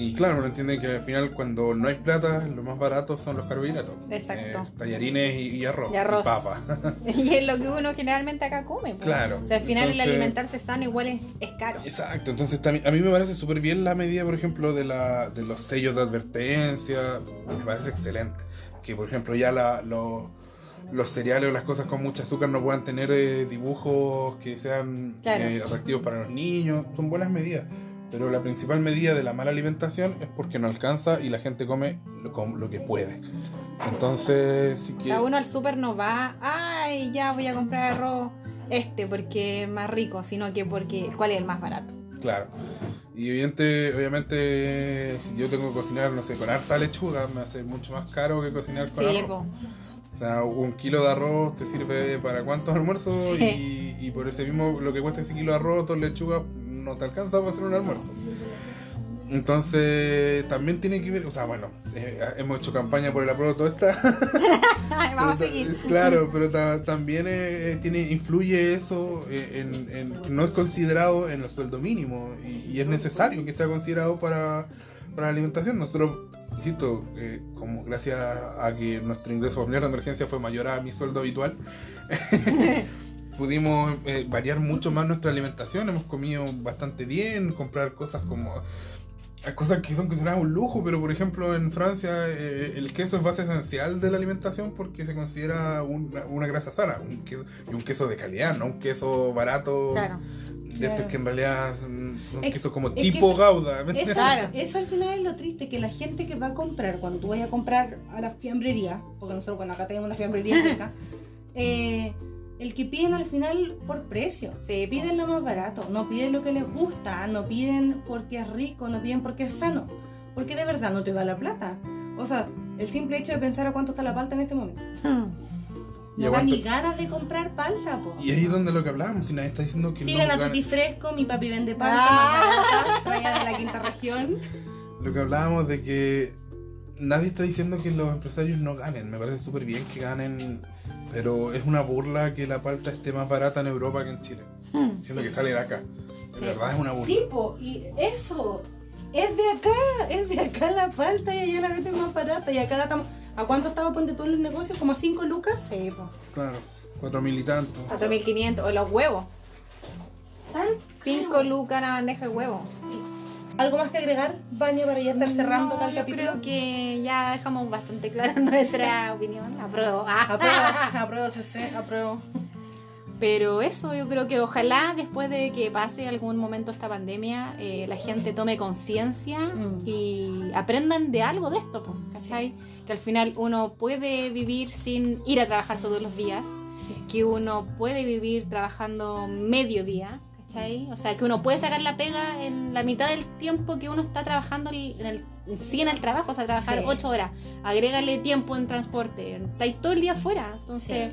Y claro, no entienden que al final cuando no hay plata, lo más barato son los carbohidratos. Exacto. Eh, tallarines y, y arroz. Y arroz. papa. [LAUGHS] Y es lo que uno generalmente acá come. pues. Claro. O sea, al final el Entonces- alimentarse sano igual es, es caro. Exacto, entonces también, a mí me parece súper bien la medida, por ejemplo, de, la, de los sellos de advertencia, me parece excelente. Que, por ejemplo, ya la, lo- los cereales o las cosas con mucho azúcar no puedan tener eh, dibujos que sean Claro. eh, atractivos para los niños, son buenas medidas. Pero la principal medida de la mala alimentación es porque no alcanza y la gente come lo, con lo que puede. Entonces, sí O que... sea, uno al súper no va, ay, ya voy a comprar arroz este porque es más rico, sino que porque cuál es el más barato. Claro. Y obviamente, obviamente, si yo tengo que cocinar, no sé, con harta lechuga, me hace mucho más caro que cocinar con Sí, arroz. po. O sea, un kilo de arroz te sirve para cuántos almuerzos Sí. y, y por ese mismo, lo que cuesta ese kilo de arroz, dos lechugas, no te alcanza para hacer un almuerzo. Entonces, también tiene que ver, o sea, bueno, eh, hemos hecho campaña por el apruebo todo esta. [LAUGHS] Vamos a Pero seguir. Claro, pero ta- también eh, tiene, influye eso en, en- que no es considerado en el sueldo mínimo y, y es necesario que sea considerado para, para la alimentación. Nosotros, insisto, eh, como gracias a que nuestro ingreso familiar de emergencia fue mayor a mi sueldo habitual, [LAUGHS] pudimos eh, variar mucho más nuestra alimentación. Hemos comido bastante bien, comprar cosas como hay cosas que son consideradas un lujo, pero por ejemplo en Francia eh, el queso es base esencial de la alimentación porque se considera una, una grasa sana, un queso, y un queso de calidad, no un queso barato Claro. de Claro. estos que en realidad son, son Es- quesos como es que tipo eso- gauda. ¿me Eso? Claro. eso al final es lo triste, que la gente que va a comprar, cuando tú vayas a comprar a la fiambrería, porque nosotros cuando acá tenemos una fiambrería cerca, [LAUGHS] eh, el que piden al final por precio. Sí. Piden lo más barato, no piden lo que les gusta, no piden porque es rico, no piden porque es sano, porque de verdad no te da la plata. O sea, el simple hecho de pensar a cuánto está la palta en este momento. [LAUGHS] Y No da ni ganas de comprar palta, po. Y ahí es donde lo que hablábamos, si nadie está diciendo que Sigan no a Tutti Fresco, mi papi vende palta, Ah. de la quinta región. Lo que hablábamos de que nadie está diciendo que los empresarios no ganen. Me parece súper bien que ganen, pero es una burla que la palta esté más barata en Europa que en Chile. Siendo que sale de acá. De Sí. verdad es una burla. Sí, po, y eso, es de acá, es de acá la palta y allá la venden más barata y acá la estamos... ¿A cuánto estaba ponte en los negocios? ¿Como a 5 lucas? Sí, po. Claro, cuatro mil y tanto. 4.500. O los huevos. ¿Tan 5 caro? lucas la bandeja de huevos. ¿Algo más que agregar, Vania, para ya estar cerrando No, tal yo capítulo? creo que ya dejamos bastante clara [LAUGHS] nuestra opinión. Apruebo. Ah. Apruebo, [LAUGHS] apruebo CC, apruebo. Pero eso, yo creo que ojalá después de que pase algún momento esta pandemia, eh, la gente tome conciencia Mm. y aprendan de algo de esto, ¿cachai? Que al final uno puede vivir sin ir a trabajar todos los días, que uno puede vivir trabajando medio día, ¿cachai? O sea, que uno puede sacar la pega en la mitad del tiempo que uno está trabajando en el, sí en el trabajo, o sea, trabajar Sí. ocho horas, agrégale tiempo en transporte, estáis todo el día afuera, entonces...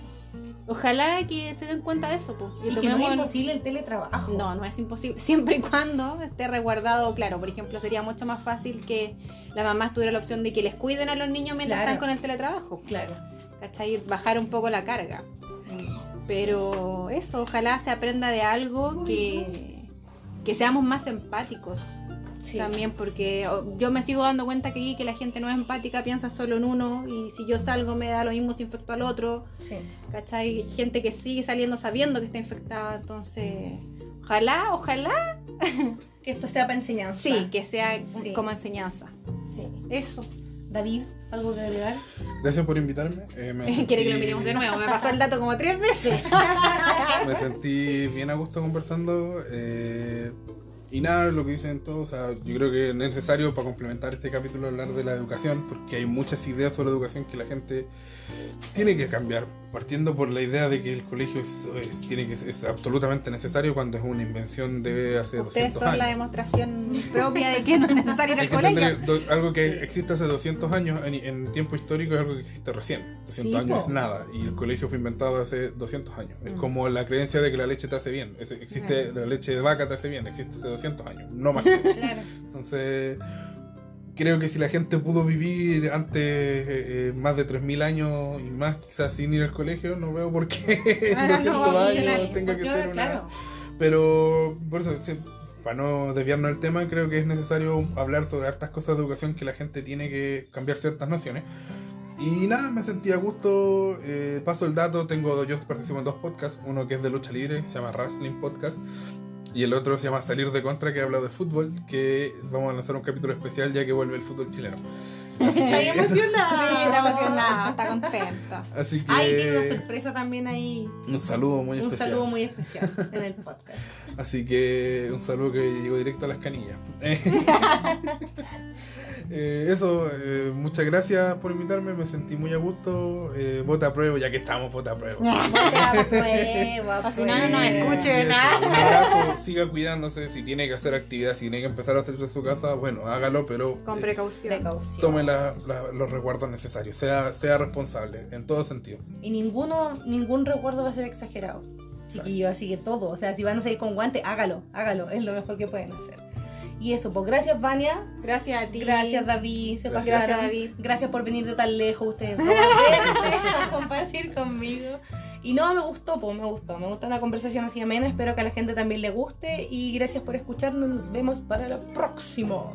Ojalá que se den cuenta de eso, po, Y que no es imposible el teletrabajo. no, no es imposible. [LAUGHS] Siempre y cuando esté resguardado, claro. Por ejemplo, sería mucho más fácil que la mamá tuviera la opción de que les cuiden a los niños mientras Claro. están con el teletrabajo. Claro. ¿Cachai? Bajar un poco la carga. Pero eso, ojalá se aprenda de algo que, que seamos más empáticos Sí. también, porque oh, yo me sigo dando cuenta que aquí que la gente no es empática, piensa solo en uno y si yo salgo me da lo mismo si infecto al otro. Sí. ¿Cachai? Gente que sigue saliendo sabiendo que está infectada, entonces Ojalá, ojalá. [LAUGHS] Que esto sea para enseñanza. Sí, que sea Sí. como enseñanza. Sí. Eso. David, ¿algo que agregar? Gracias por invitarme. eh, me [LAUGHS] Quiere que lo sentí- miremos de nuevo. Me pasó el dato como tres veces. [LAUGHS] Me sentí bien a gusto conversando. eh, y nada, lo que dicen todos, o sea, yo creo que es necesario para complementar este capítulo hablar de la educación, porque hay muchas ideas sobre educación que la gente tiene que cambiar, partiendo por la idea de que el colegio es, es- tiene que, es absolutamente necesario cuando es una invención de hace Ustedes 200 son años. la demostración propia de que no es necesario ir al colegio. do- algo que existe hace 200 años en, en tiempo histórico es algo que existe recién. 200 Sí, años po. es nada y el colegio fue inventado hace 200 años. Es Mm. como la creencia de que la leche te hace bien. Es- existe la leche de vaca te hace bien, existe hace 200 años, no más que eso. [LAUGHS] Claro. Entonces, creo que si la gente pudo vivir antes eh, eh, más de 3000 años y más quizás sin ir al colegio, no veo por qué [LAUGHS] Ahora no 200 va a años tenga que ser una... claro. Pero, por eso, sí, para no desviarnos del tema, creo que es necesario hablar sobre hartas cosas de educación que la gente tiene que cambiar ciertas nociones. Y nada, me sentí a gusto. eh, paso el dato, tengo yo participo en dos podcasts, uno que es de lucha libre, se llama Wrestling Podcast, y el otro se llama Salir de Contra, que habla de fútbol, que vamos a lanzar un capítulo especial ya que vuelve el fútbol chileno. Así Está que, [LAUGHS] emocionada. Sí, está emocionada, está contenta. así que Ay, tiene una sorpresa también ahí. un saludo muy Un especial. saludo muy especial en el podcast. Así que un saludo que llegó directo a las canillas. [LAUGHS] Eh, eso, eh, muchas gracias por invitarme, me sentí muy a gusto. Eh, vota a prueba, ya que estamos, vota a prueba. [LAUGHS] Prueba, [LAUGHS] Si no, no nos escuche y eso, nada. Un abrazo, [LAUGHS] siga cuidándose, si tiene que hacer actividad, si tiene que empezar a salir de su casa, bueno, hágalo, pero Con eh, precaución. Precaución. tome la- la- los resguardos necesarios, sea, sea responsable, en todo sentido. Y ninguno, ningún recuerdo va a ser exagerado. Chiquillo, así que todo. O sea, si van a salir con guante, hágalo, hágalo. Es lo mejor que pueden hacer. Y eso, pues gracias, Vania. Gracias a ti. Gracias, David. Se Gracias. pasaron. David. Gracias por venir de tan lejos ustedes. a compartir conmigo. Y no, me gustó, pues me gustó. Me gustó una conversación así amena. Espero que a la gente también le guste. Y gracias por escucharnos. Nos vemos para el próximo.